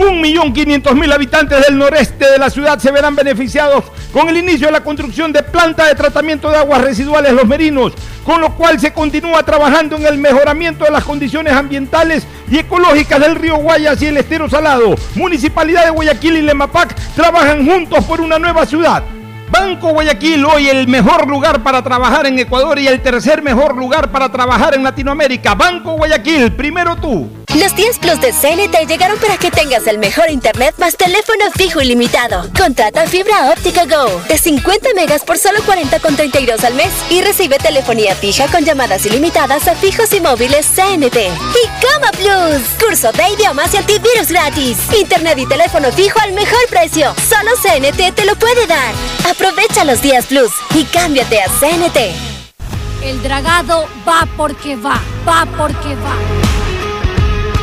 Un millón quinientos mil habitantes del noreste de la ciudad se verán beneficiados con el inicio de la construcción de planta de tratamiento de aguas residuales Los Merinos, con lo cual se continúa trabajando en el mejoramiento de las condiciones ambientales y ecológicas del río Guayas y el estero salado. Municipalidad de Guayaquil y Lemapac trabajan juntos por una nueva ciudad. Banco Guayaquil, hoy el mejor lugar para trabajar en Ecuador y el tercer mejor lugar para trabajar en Latinoamérica. Banco Guayaquil, primero tú. Los 10 Plus de CNT llegaron para que tengas el mejor internet más teléfono fijo ilimitado. Contrata fibra óptica Go de 50 megas por solo 40,32 al mes y recibe telefonía fija con llamadas ilimitadas a fijos y móviles CNT. Y Cama Plus, curso de idiomas y antivirus gratis. Internet y teléfono fijo al mejor precio. Solo CNT te lo puede dar. Aprovecha los días Plus y cámbiate a CNT. El dragado va porque va, va porque va.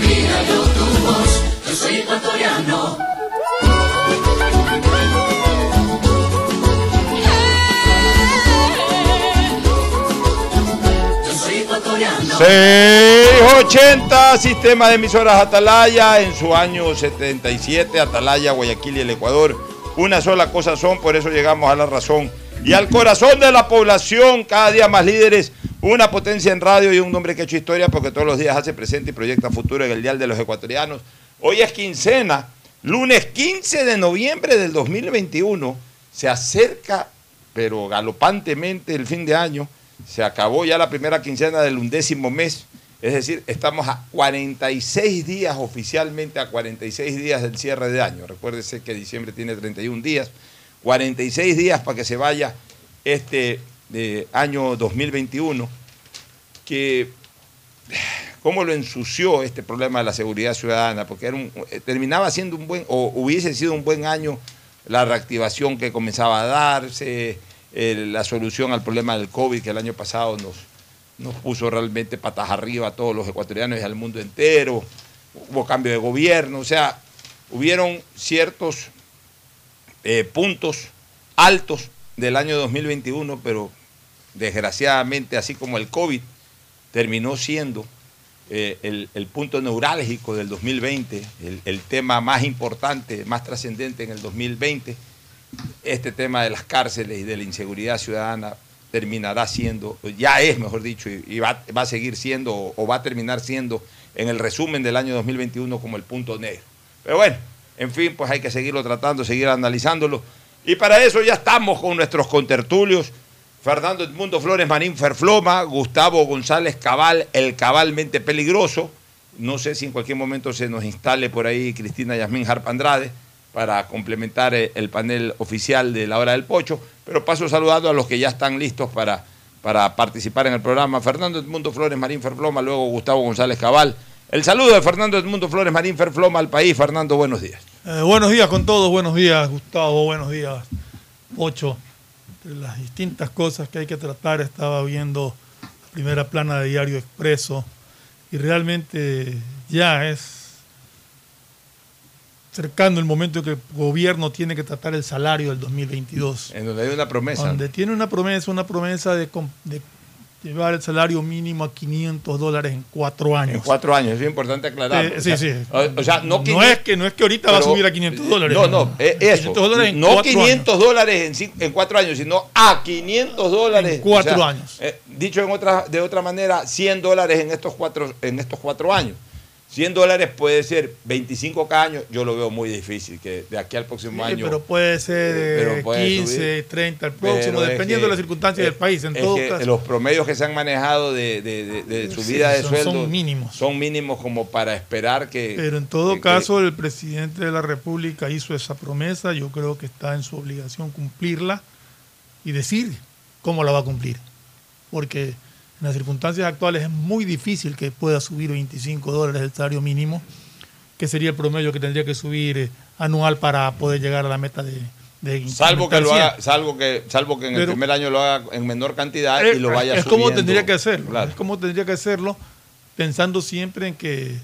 tú mi vida, yo tu voz, yo soy ecuatoriano. Yo soy ecuatoriano. 680, sistema de emisoras Atalaya, en su año 77, Atalaya, Guayaquil y el Ecuador. Una sola cosa son, por eso llegamos a la razón. Y al corazón de la población, cada día más líderes, una potencia en radio y un hombre que ha hecho historia porque todos los días hace presente y proyecta futuro en el Dial de los Ecuatorianos. Hoy es quincena, lunes 15 de noviembre del 2021, se acerca pero galopantemente el fin de año. Se acabó ya la primera quincena del undécimo mes. Es decir, estamos a 46 días oficialmente, a 46 días del cierre de año. Recuérdese que diciembre tiene 31 días. 46 días para que se vaya este eh, año 2021. Que cómo lo ensució este problema de la seguridad ciudadana, porque eh, terminaba siendo un buen, o hubiese sido un buen año la reactivación que comenzaba a darse, eh, la solución al problema del COVID que el año pasado nos, nos puso realmente patas arriba a todos los ecuatorianos y al mundo entero, hubo cambio de gobierno, o sea, hubieron ciertos eh, puntos altos del año 2021, pero desgraciadamente, así como el COVID terminó siendo eh, el, punto neurálgico del 2020, el, tema más importante, más trascendente en el 2020, este tema de las cárceles y de la inseguridad ciudadana terminará siendo, ya es, mejor dicho, y, va a seguir siendo o, o va a terminar siendo en el resumen del año 2021 como el punto negro. Pero bueno, en fin, pues hay que seguirlo tratando, seguir analizándolo. Y para eso ya estamos con nuestros contertulios. Fernando Edmundo Flores Marín Ferfloma, Gustavo González Cabal, el cabalmente peligroso. No sé si en cualquier momento se nos instale por ahí Cristina Yasmín Harp Andrade para complementar eh, el panel oficial de la hora del pocho, pero paso saludando a los que ya están listos para, para participar en el programa. Fernando Edmundo Flores Marín Ferfloma, luego Gustavo González Cabal. El saludo de Fernando Edmundo Flores Marín Ferfloma al país. Fernando, buenos días. Eh, buenos días con todos, buenos días Gustavo, buenos días Pocho. Entre las distintas cosas que hay que tratar, estaba viendo la primera plana de Diario Expreso y realmente ya es cercano el momento en que el gobierno tiene que tratar el salario del 2022. En donde hay una promesa. Donde tiene una promesa, una promesa de, llevar el salario mínimo a 500 dólares en cuatro años. En cuatro años, es importante aclarar. Eh, sí, sí. O, o sea, no, No 500 es que- no es que ahorita va a pero- subir a 500 dólares. No, no, eh, eso. 500 dólares en no cuatro 500 dólares en, en cuatro años, sino a 500 dólares. En cuatro años. eh, dicho en otra, de otra manera, 100 dólares en estos cuatro, en estos cuatro años. 100 dólares puede ser 25 cada año, yo lo veo muy difícil, que de aquí al próximo Sí, año... pero puede ser eh, pero puede 15, subir. 30 el Pero próximo, dependiendo de las circunstancias del país. En todo caso, los promedios que se han manejado de, de- de- de Sí, subida de son- sueldo son mínimos. son mínimos como para esperar que... pero en todo que- caso, el presidente de la República hizo esa promesa. Yo creo que está en su obligación cumplirla y decir cómo la va a cumplir. Porque en las circunstancias actuales es muy difícil que pueda subir 25 dólares el salario mínimo, que sería el promedio que tendría que subir eh, anual para poder llegar a la meta de, de Salvo que lo haga, salvo que, salvo que en el primer año lo haga en menor cantidad Eh, y lo vaya es como subiendo. tendría que hacerlo Claro. es como tendría que hacerlo pensando siempre en que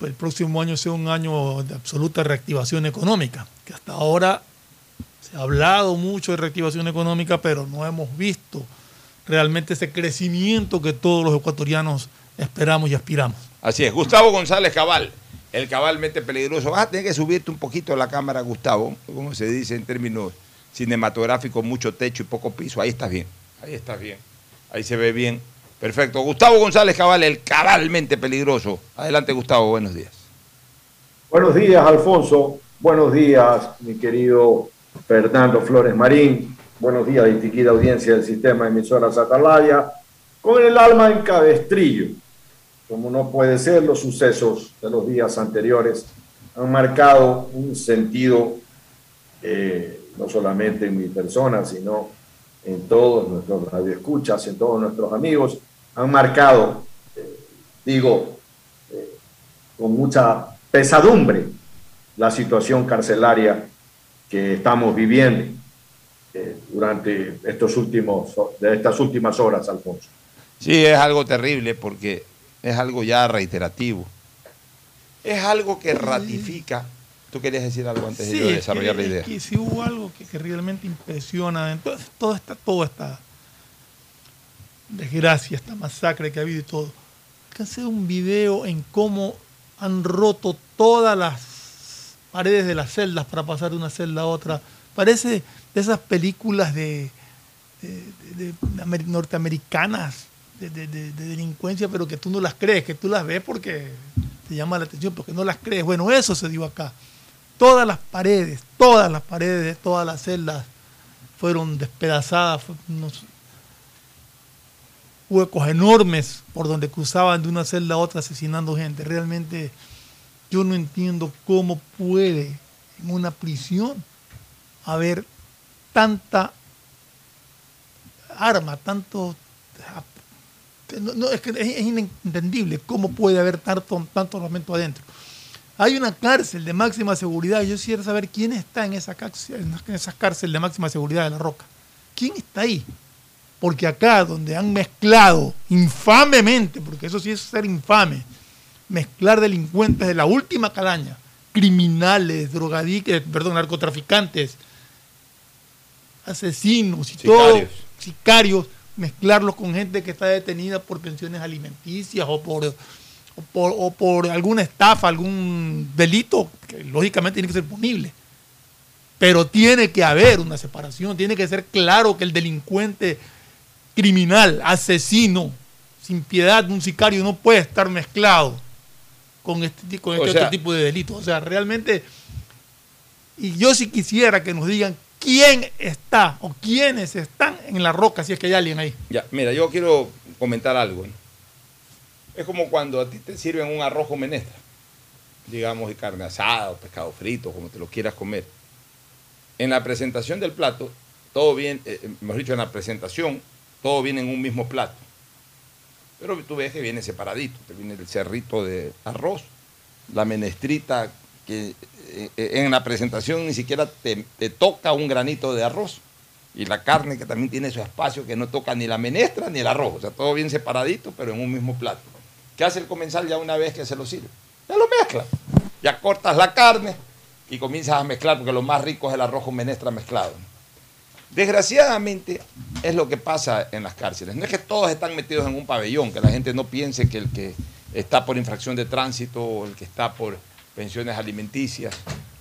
el próximo año sea un año de absoluta reactivación económica que hasta ahora se ha hablado mucho de reactivación económica pero no hemos visto realmente ese crecimiento que todos los ecuatorianos esperamos y aspiramos Así es. Gustavo González Cabal, el cabalmente peligroso. Vas a tener que subirte un poquito la cámara, Gustavo, como se dice en términos cinematográficos, mucho techo y poco piso. Ahí estás bien. Ahí estás bien. Ahí se ve bien. Perfecto. Gustavo González Cabal, el cabalmente peligroso. Adelante, Gustavo. Buenos días. Buenos días, Alfonso. Buenos días, mi querido Fernando Flores Marín. Buenos días, distinguida audiencia del sistema de emisoras Atalaya. Con el alma en cabestrillo. Como no puede ser, los sucesos de los días anteriores han marcado un sentido, eh, no solamente en mi persona, sino en todos nuestros radioescuchas, en todos nuestros amigos. Han marcado, eh, digo, eh, con mucha pesadumbre la situación carcelaria que estamos viviendo eh, durante estos últimos, de estas últimas horas, Alfonso. Sí, es algo terrible porque es algo ya reiterativo. Es algo que ratifica. Tú querías decir algo antes de Sí, es desarrollar que- la idea. es que si hubo algo que, que realmente impresiona en todo, toda esta, toda esta desgracia, esta masacre que ha habido y todo. Hacer un video en cómo han roto todas las paredes de las celdas para pasar de una celda a otra. Parece de esas películas de, de- de- de amer- norteamericanas de, de- de- de delincuencia, pero que tú no las crees, que tú las ves porque te llama la atención, porque no las crees. Bueno, eso se dio acá. Todas las paredes, todas las paredes de todas las celdas fueron despedazadas, unos huecos enormes por donde cruzaban de una celda a otra asesinando gente. Realmente yo no entiendo cómo puede en una prisión haber tanta arma, tanto... no, es que es, inentendible cómo puede haber tanto, tanto armamento adentro. Hay una cárcel de máxima seguridad. Yo quisiera saber quién está en esa, cárcel, en esa cárcel de máxima seguridad de La Roca. ¿Quién está ahí? Porque acá, donde han mezclado infamemente, porque eso sí es ser infame, mezclar delincuentes de la última calaña, criminales, drogadictos, perdón, narcotraficantes, asesinos y todo, Sicarios. sicarios, mezclarlos con gente que está detenida por pensiones alimenticias o por, o por, o por alguna estafa, algún delito, que lógicamente tiene que ser punible. Pero tiene que haber una separación, tiene que ser claro que el delincuente criminal, asesino, sin piedad, un sicario no puede estar mezclado con este, O este sea- otro tipo de delitos. O sea, realmente, y yo sí quisiera que nos digan quién está o quiénes están en la roca, si es que hay alguien ahí. Ya, mira, yo quiero comentar algo. ¿no? Es como cuando a ti te sirven un arroz con menestra, digamos, y carne asada o pescado frito, como te lo quieras comer. En la presentación del plato, todo bien, eh, eh, mejor dicho, en la presentación, todo viene en un mismo plato. Pero tú ves que viene separadito, te viene el cerrito de arroz, la menestrita que eh, eh, en la presentación ni siquiera te, te toca un granito de arroz. Y la carne que también tiene su espacio que no toca ni la menestra ni el arroz. O sea, todo bien separadito, pero en un mismo plato. ¿Qué hace el comensal ya una vez que se lo sirve? Ya lo mezcla. Ya cortas la carne y comienzas a mezclar, porque lo más rico es el arroz con menestra mezclado. Desgraciadamente es lo que pasa en las cárceles. No es que todos están metidos en un pabellón, que la gente no piense que el que está por infracción de tránsito o el que está por pensiones alimenticias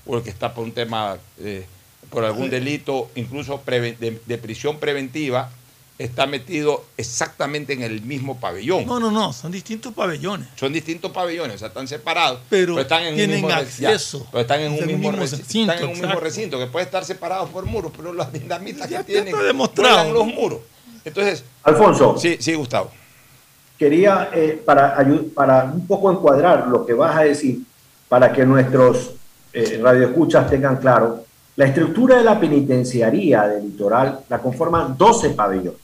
o el que está por un tema, eh, por algún delito, incluso de, de prisión preventiva, está metido exactamente en el mismo pabellón. No, no, no, son distintos pabellones. Son distintos pabellones, o sea, están separados, Pero están en un tienen mismo re- ya, acceso. pero están en un mismo, mismo reci- recinto, están en un mismo recinto que puede estar separados por muros, pero las dinamitas Ya que tienen demostrado. los muros. Entonces, Alfonso, sí, sí, Gustavo. quería eh, para, para un poco encuadrar lo que vas a decir, para que nuestros eh, radioescuchas tengan claro, la estructura de la penitenciaría del litoral la conforman 12 pabellones.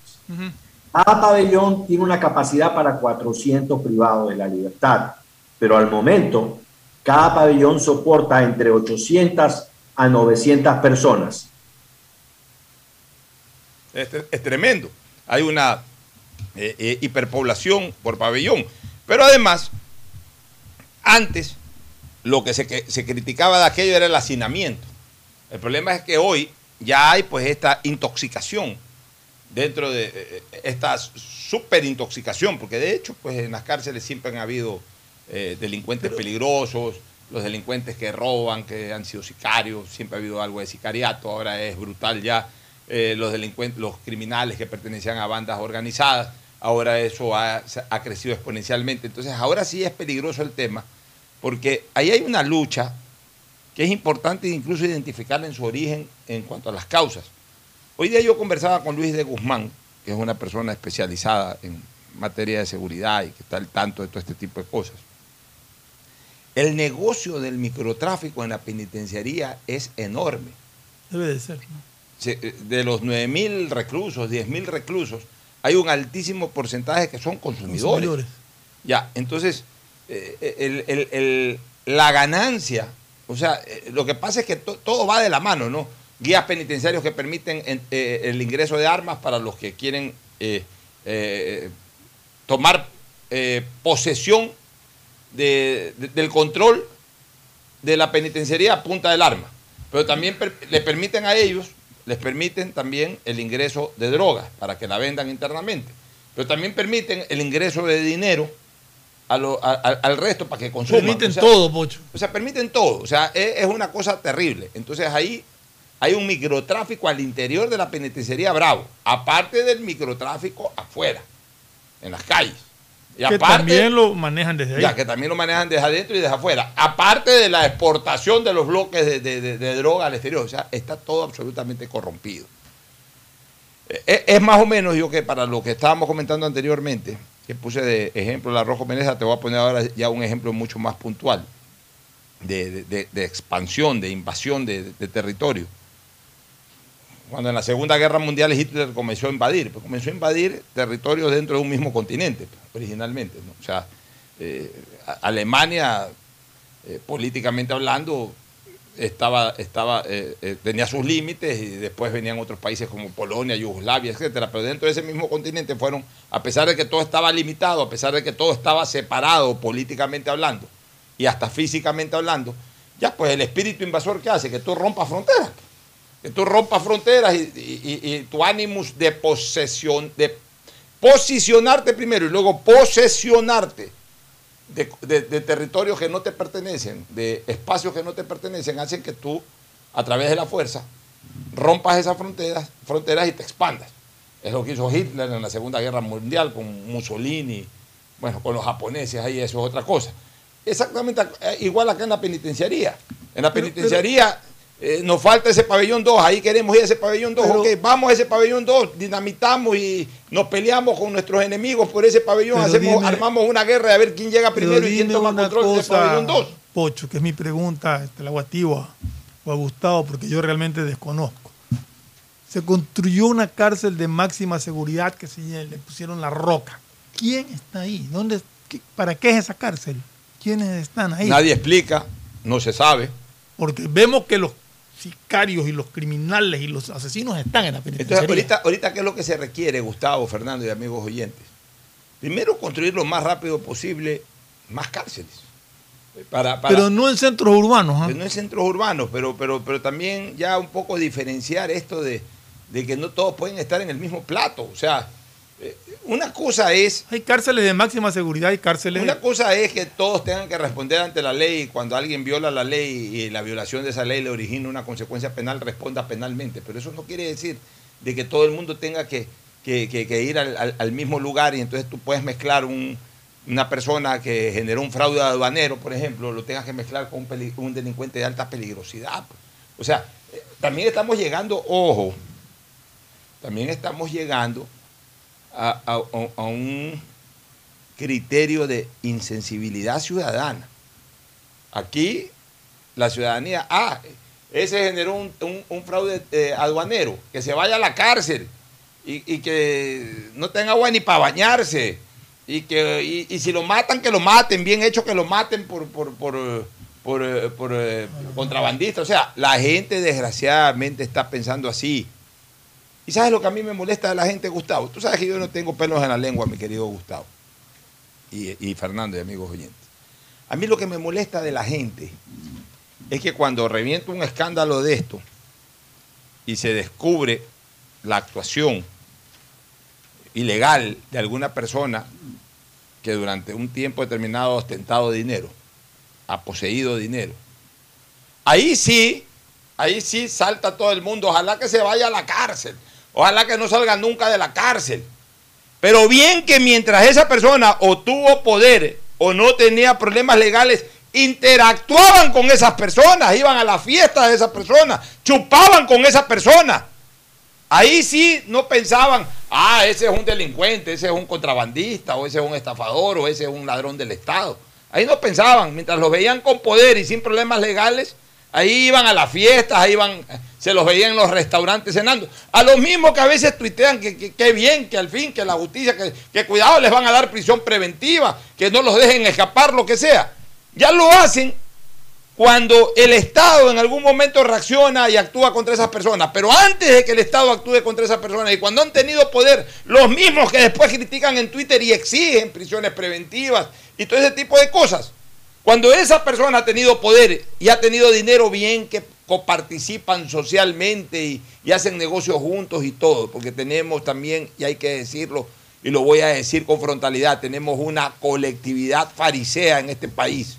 Cada pabellón tiene una capacidad para 400 privados de la libertad, pero al momento cada pabellón soporta entre 800 a 900 personas. Es, es tremendo. Hay una eh, eh, hiperpoblación por pabellón. Pero además, antes lo que se, que se criticaba de aquello era el hacinamiento. El problema es que hoy ya hay pues esta intoxicación dentro de eh, esta superintoxicación, porque de hecho pues en las cárceles siempre han habido eh, delincuentes peligrosos, los delincuentes que roban, que han sido sicarios, siempre ha habido algo de sicariato, ahora es brutal ya, eh, los delincuentes, los criminales que pertenecían a bandas organizadas, ahora eso ha, ha crecido exponencialmente, entonces ahora sí es peligroso el tema, porque ahí hay una lucha que es importante incluso identificarla en su origen en cuanto a las causas. Hoy día yo conversaba con Luis de Guzmán, que es una persona especializada en materia de seguridad y que está al tanto de todo este tipo de cosas. El negocio del microtráfico en la penitenciaría es enorme. Debe de ser. eh, De los 9.000 reclusos, 10.000 reclusos, hay un altísimo porcentaje que son consumidores. Consumidores. Ya, entonces, el- la ganancia, o sea, eh, lo que pasa es que to- todo va de la mano, ¿no? Guías penitenciarios que permiten en- eh, el ingreso de armas para los que quieren eh, eh, tomar eh, posesión de- de- del control de la penitenciaría a punta del arma. Pero también per- le permiten a ellos, les permiten también el ingreso de drogas para que la vendan internamente. Pero también permiten el ingreso de dinero a lo- a- a- al resto para que consuman. Permiten O sea, todo, Pocho. o sea, permiten todo. O sea, es, es una cosa terrible. Entonces ahí hay un microtráfico al interior de la penitenciaría Bravo, aparte del microtráfico afuera, en las calles. Y que aparte, también lo manejan desde ahí. ya, que también lo manejan desde adentro y desde afuera. Aparte de la exportación de los bloques de, de- de- de droga al exterior. O sea, está todo absolutamente corrompido. Eh, Es más o menos yo que para lo que estábamos comentando anteriormente, puse de ejemplo la Rojo Meneza, te voy a poner ahora ya un ejemplo mucho más puntual de, expansión, de invasión de, territorio. Cuando en la Segunda Guerra Mundial Hitler comenzó a invadir, pues comenzó a invadir territorios dentro de un mismo continente, pues, originalmente. O sea, eh, Alemania, eh, políticamente hablando, estaba, estaba, eh, eh, tenía sus límites y después venían otros países como Polonia, Yugoslavia, etcétera. Pero dentro de ese mismo continente fueron, a pesar de que todo estaba limitado, a pesar de que todo estaba separado políticamente hablando y hasta físicamente hablando, ya pues el espíritu invasor que hace que tú rompas fronteras, que tú rompas fronteras y, tu ánimos de posesión, de posicionarte primero y luego posesionarte de, de- de territorios que no te pertenecen, de espacios que no te pertenecen, hacen que tú, a través de la fuerza, rompas esas fronteras, fronteras y te expandas. Es lo que hizo Hitler en la Segunda Guerra Mundial con Mussolini, bueno, con los japoneses, ahí eso es otra cosa. Exactamente eh, igual acá en la penitenciaría. En la Pero- penitenciaría eh, nos falta ese pabellón 2, ahí queremos ir a ese pabellón 2, Pero- ok, vamos a ese pabellón 2, dinamitamos y nos peleamos con nuestros enemigos por ese pabellón, Pero hacemos, dime- armamos una guerra de ver quién llega primero y quién toma control del cosa, pabellón 2. Pocho, que es mi pregunta, te la hago a ti o a, o a Gustavo, porque yo realmente desconozco. Se construyó una cárcel de máxima seguridad que se le pusieron la roca. ¿Quién está ahí? ¿Dónde, qué- ¿Para qué es esa cárcel? ¿Quiénes están ahí? Nadie explica, no se sabe. Porque vemos que los sicarios y los criminales y los asesinos están en la Entonces, penitenciaría. ahorita, ahorita, ¿qué es lo que se requiere, Gustavo, Fernando y amigos oyentes? Primero, construir lo más rápido posible más cárceles. Para, para- Pero no en centros urbanos. que no en centros urbanos, pero, pero, pero también ya un poco diferenciar esto de, de que no todos pueden estar en el mismo plato. O sea, eh, una cosa es Hay cárceles de máxima seguridad y cárceles... Una cosa es que todos tengan que responder ante la ley y cuando alguien viola la ley y la violación de esa ley le origina una consecuencia penal, responda penalmente. Pero eso no quiere decir de que todo el mundo tenga que, que- que- que ir al, al- al mismo lugar y entonces tú puedes mezclar un- una persona que generó un fraude aduanero, por ejemplo, lo tengas que mezclar con un, un delincuente de alta peligrosidad. O sea, eh, también estamos llegando, ojo, también estamos llegando a- a- un criterio de insensibilidad ciudadana. Aquí la ciudadanía, ah, ese generó un, un- fraude eh, aduanero, que se vaya a la cárcel y, y que no tenga agua ni para bañarse. Y, que, y, si lo matan, que lo maten, bien hecho que lo maten por, por, por, por, eh, eh, contrabandista. O sea, la gente desgraciadamente está pensando así. ¿Y sabes lo que a mí me molesta de la gente, Gustavo? Tú sabes que yo no tengo pelos en la lengua, mi querido Gustavo. Y, y Fernando y amigos oyentes. A mí lo que me molesta de la gente es que cuando revienta un escándalo de esto y se descubre la actuación ilegal de alguna persona que durante un tiempo determinado ha ostentado dinero, ha poseído dinero, ahí sí, ahí sí salta todo el mundo, ojalá que se vaya a la cárcel, ojalá que no salga nunca de la cárcel. Pero bien que mientras esa persona o tuvo poder o no tenía problemas legales, interactuaban con esas personas, iban a la fiesta de esas personas, chupaban con esas personas. Ahí sí no pensaban, ah, ese es un delincuente, ese es un contrabandista, o ese es un estafador, o ese es un ladrón del Estado. Ahí no pensaban, mientras los veían con poder y sin problemas legales, ahí iban a las fiestas, ahí iban, se los veían en los restaurantes cenando. A los mismos que a veces tuitean que, bien, que al fin, que la justicia, que, que cuidado les van a dar prisión preventiva, que no los dejen escapar, lo que sea. Ya lo hacen cuando el Estado en algún momento reacciona y actúa contra esas personas. Pero antes de que el Estado actúe contra esas personas y cuando han tenido poder, los mismos que después critican en Twitter y exigen prisiones preventivas y todo ese tipo de cosas. Cuando esa persona ha tenido poder y ha tenido dinero bien que coparticipan socialmente y, hacen negocios juntos y todo, porque tenemos también, y hay que decirlo, y lo voy a decir con frontalidad, tenemos una colectividad farisea en este país.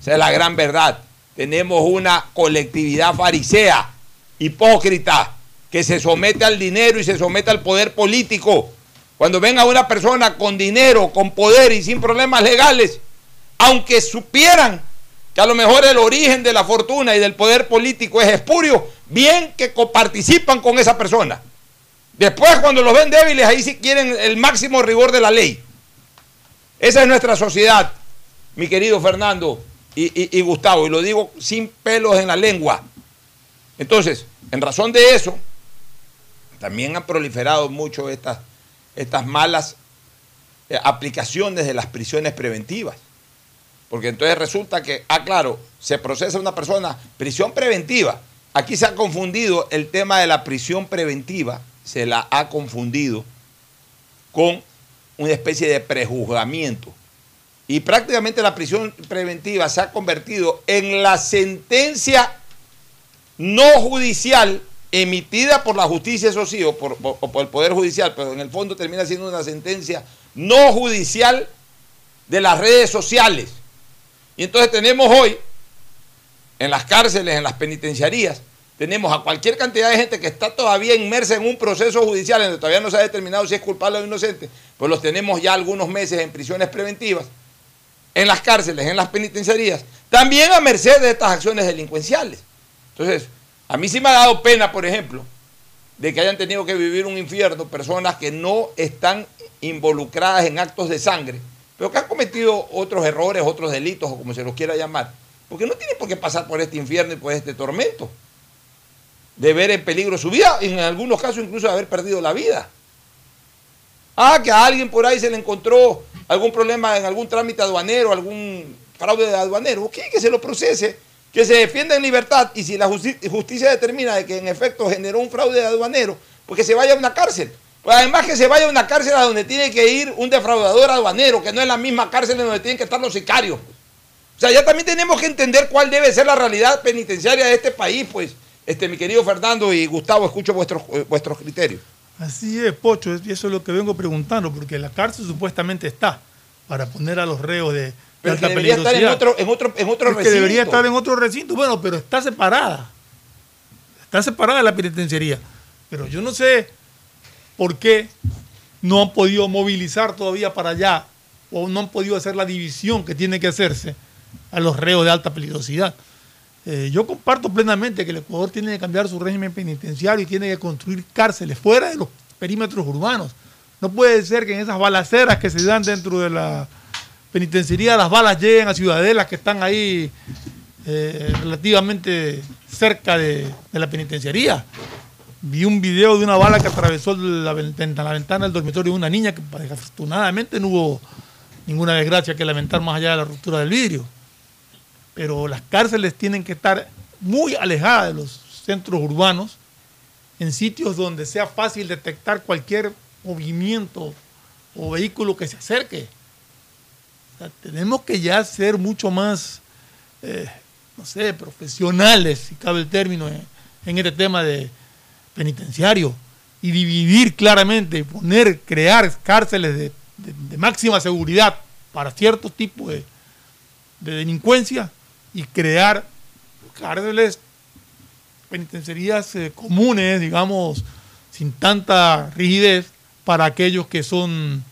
Esa es la gran verdad. Tenemos una colectividad farisea, hipócrita, que se somete al dinero y se somete al poder político. Cuando venga una persona con dinero, con poder y sin problemas legales, aunque supieran que a lo mejor el origen de la fortuna y del poder político es espurio, bien que coparticipan con esa persona. Después, cuando los ven débiles, ahí sí quieren el máximo rigor de la ley. Esa es nuestra sociedad, mi querido Fernando y, Gustavo, y lo digo sin pelos en la lengua. Entonces, en razón de eso, también han proliferado mucho estas, estas malas eh, aplicaciones de las prisiones preventivas. Porque entonces resulta que, ah, claro, se procesa una persona, prisión preventiva. Aquí se ha confundido el tema de la prisión preventiva, se la ha confundido con una especie de prejuzgamiento. Y prácticamente la prisión preventiva se ha convertido en la sentencia no judicial emitida por la justicia, eso sí, o por, por, el Poder Judicial, pero en el fondo termina siendo una sentencia no judicial de las redes sociales. Y entonces tenemos hoy, en las cárceles, en las penitenciarías, tenemos a cualquier cantidad de gente que está todavía inmersa en un proceso judicial en donde todavía no se ha determinado si es culpable o inocente, pues los tenemos ya algunos meses en prisiones preventivas, en las cárceles, en las penitenciarías, también a merced de estas acciones delincuenciales. Entonces, a mí sí me ha dado pena, por ejemplo, de que hayan tenido que vivir un infierno personas que no están involucradas en actos de sangre, pero que han cometido otros errores, otros delitos, o como se los quiera llamar, porque no tienen por qué pasar por este infierno y por este tormento, de ver en peligro su vida, y en algunos casos incluso de haber perdido la vida. Ah, que a alguien por ahí se le encontró algún problema en algún trámite aduanero, algún fraude de aduanero, ok, que se lo procese que se defienda en libertad y si la justicia determina de que en efecto generó un fraude de aduanero, pues que se vaya a una cárcel. Pues además que se vaya a una cárcel a donde tiene que ir un defraudador aduanero, que no es la misma cárcel en donde tienen que estar los sicarios. O sea, ya también tenemos que entender cuál debe ser la realidad penitenciaria de este país, pues, este, mi querido Fernando y Gustavo, escucho vuestros, eh, vuestros criterios. Así es, Pocho, y eso es lo que vengo preguntando, porque la cárcel supuestamente está para poner a los reos de, pero debería estar en otro, en otro, en otro recinto. Que debería estar en otro recinto. Bueno, pero está separada. Está separada la penitenciaría. Pero yo no sé por qué no han podido movilizar todavía para allá o no han podido hacer la división que tiene que hacerse a los reos de alta peligrosidad. Eh, yo comparto plenamente que el Ecuador tiene que cambiar su régimen penitenciario y tiene que construir cárceles fuera de los perímetros urbanos. No puede ser que en esas balaceras que se dan dentro de la penitenciaría las balas lleguen a ciudadelas que están ahí eh, relativamente cerca de, la penitenciaría. Vi un video de una bala que atravesó la, ventana, la ventana del dormitorio de una niña que afortunadamente no hubo ninguna desgracia que lamentar más allá de la ruptura del vidrio. Pero las cárceles tienen que estar muy alejadas de los centros urbanos, en sitios donde sea fácil detectar cualquier movimiento o vehículo que se acerque tenemos que ya ser mucho más, eh, no sé, profesionales, si cabe el término, en, este tema de penitenciario y dividir claramente, poner, crear cárceles de, máxima seguridad para ciertos tipos de, delincuencia y crear cárceles, penitenciarías eh, comunes, digamos, sin tanta rigidez para aquellos que son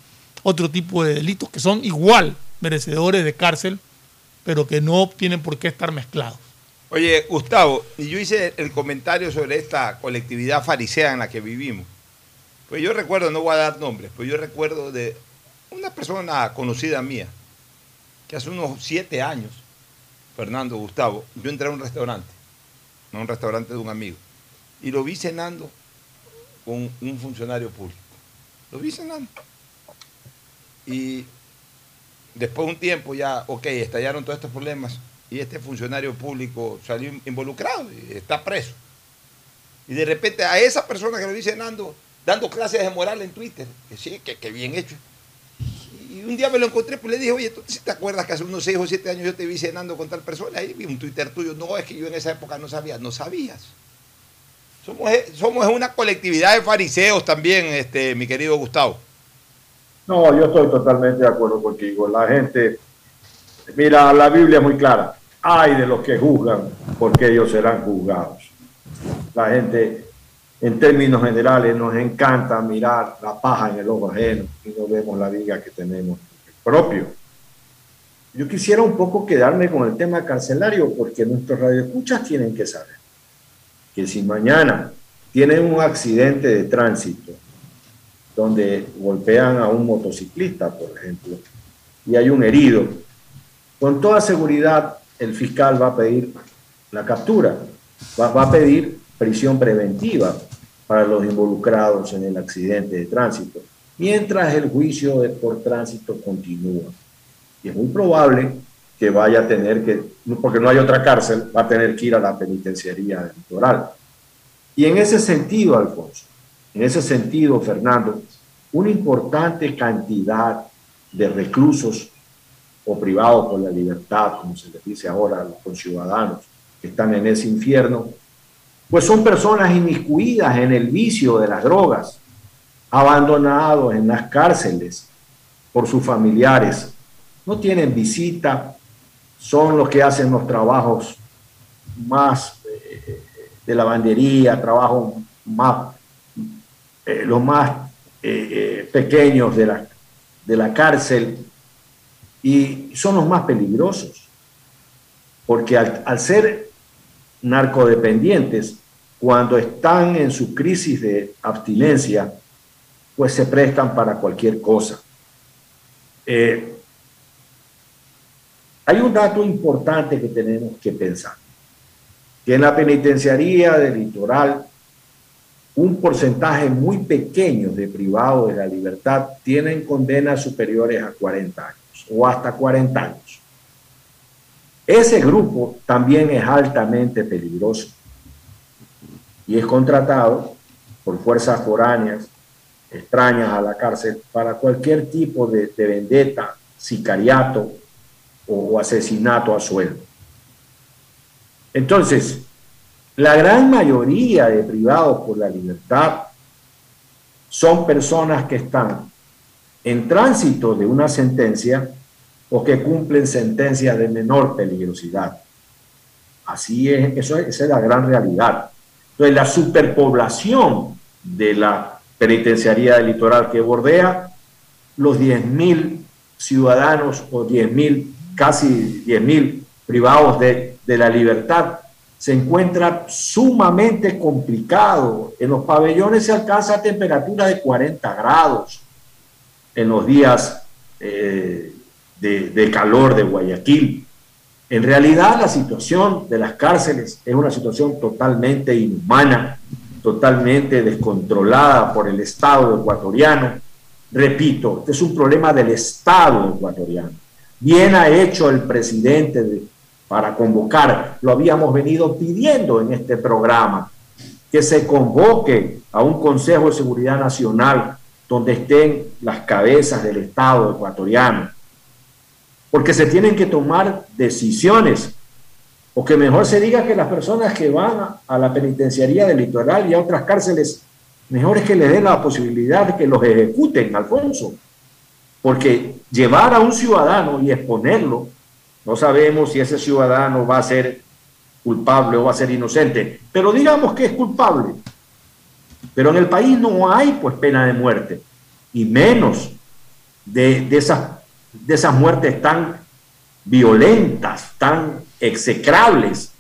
otro tipo de delitos, que son igual merecedores de cárcel, pero que no tienen por qué estar mezclados. Oye, Gustavo, y yo hice el comentario sobre esta colectividad farisea en la que vivimos. Pues yo recuerdo, no voy a dar nombres, pues yo recuerdo de una persona conocida mía, que hace unos siete años, Fernando Gustavo, yo entré a un restaurante, a un restaurante de un amigo, y lo vi cenando con un funcionario público. Lo vi cenando. Y después de un tiempo ya, ok, estallaron todos estos problemas y este funcionario público salió involucrado y está preso. Y de repente a esa persona que lo dice Nando, dando clases de moral en Twitter, que sí, que, bien hecho. Y un día me lo encontré, pues le dije, oye, ¿tú te acuerdas que hace unos 6 o 7 años yo te vi cenando con tal persona? Ahí vi un Twitter tuyo. No, es que yo en esa época no sabía. No sabías. Somos, somos una colectividad de fariseos también, este, mi querido Gustavo. No, yo estoy totalmente de acuerdo contigo. La gente, mira, la Biblia es muy clara. Hay de los que juzgan porque ellos serán juzgados. La gente, en términos generales, nos encanta mirar la paja en el ojo ajeno y no vemos la viga que tenemos propio. Yo quisiera un poco quedarme con el tema carcelario porque nuestros radioescuchas tienen que saber que si mañana tienen un accidente de tránsito donde golpean a un motociclista, por ejemplo, y hay un herido, con toda seguridad el fiscal va a pedir la captura, va, a pedir prisión preventiva para los involucrados en el accidente de tránsito, mientras el juicio por tránsito continúa. Y es muy probable que vaya a tener que, porque no hay otra cárcel, va a tener que ir a la penitenciaría del litoral. Y en ese sentido, Alfonso, en ese sentido, Fernando, una importante cantidad de reclusos o privados por la libertad, como se les dice ahora a los conciudadanos que están en ese infierno, pues son personas inmiscuidas en el vicio de las drogas, abandonados en las cárceles por sus familiares, no tienen visita, son los que hacen los trabajos más eh, de lavandería, trabajos más, eh, los más eh, pequeños de la, de la cárcel y son los más peligrosos, porque al, ser narcodependientes, cuando están en su crisis de abstinencia, pues se prestan para cualquier cosa. Eh, hay un dato importante que tenemos que pensar, que en la penitenciaría del litoral, un porcentaje muy pequeño de privados de la libertad tienen condenas superiores a 40 años o hasta 40 años. Ese grupo también es altamente peligroso y es contratado por fuerzas foráneas extrañas a la cárcel para cualquier tipo de, de vendetta, sicariato o asesinato a sueldo. Entonces, la gran mayoría de privados por la libertad son personas que están en tránsito de una sentencia o que cumplen sentencias de menor peligrosidad. Así es, eso es, esa es la gran realidad. Entonces, la superpoblación de la penitenciaría del litoral que bordea los 10.000 ciudadanos o 10.000, casi 10.000 privados de, de la libertad se encuentra sumamente complicado. En los pabellones se alcanza temperatura de 40 grados en los días eh, de, calor de Guayaquil. En realidad la situación de las cárceles es una situación totalmente inhumana, totalmente descontrolada por el Estado ecuatoriano. Repito, este es un problema del Estado ecuatoriano. Bien ha hecho el presidente de, para convocar, lo habíamos venido pidiendo en este programa, que se convoque a un Consejo de Seguridad Nacional donde estén las cabezas del Estado ecuatoriano, porque se tienen que tomar decisiones, o que mejor se diga que las personas que van a, la penitenciaría del litoral y a otras cárceles, mejor es que les den la posibilidad de que los ejecuten, Alfonso, porque llevar a un ciudadano y exponerlo, no sabemos si ese ciudadano va a ser culpable o va a ser inocente, pero digamos que es culpable. Pero en el país no hay pues pena de muerte, y menos de, de esas, de esas muertes tan violentas, tan execrables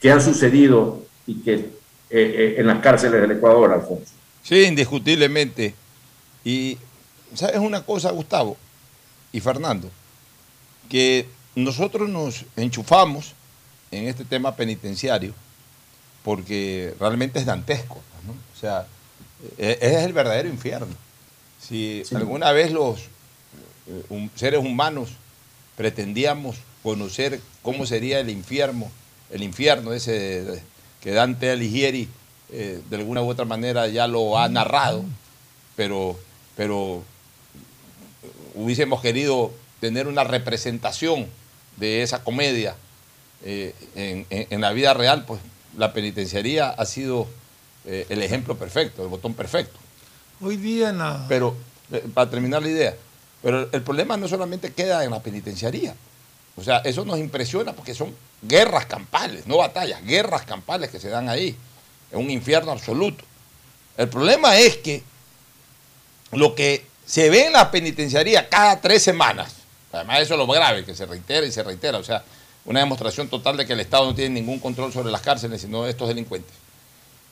que han sucedido y que eh, eh, en las cárceles del Ecuador, Alfonso. Sí, indiscutiblemente. Y, ¿sabes una cosa, Gustavo y Fernando? Que nosotros nos enchufamos en este tema penitenciario porque realmente es dantesco. O sea, e- es el verdadero infierno. Si Sí. alguna vez los eh, seres humanos pretendíamos conocer cómo sería el infierno, el infierno ese que Dante Alighieri eh, de alguna u otra manera ya lo ha narrado, pero, pero hubiésemos querido tener una representación de esa comedia eh, en, en- en la vida real, pues la penitenciaría ha sido eh, el ejemplo perfecto, el botón perfecto. Hoy día la... Pero, eh, para terminar la idea, pero el problema no solamente queda en la penitenciaría. O sea, eso nos impresiona porque son guerras campales, no batallas, guerras campales que se dan ahí. Es un infierno absoluto. El problema es que lo que se ve en la penitenciaría cada tres semanas, además eso es lo grave, que se reitera y se reitera, o sea, una demostración total de que el Estado no tiene ningún control sobre las cárceles, sino estos delincuentes.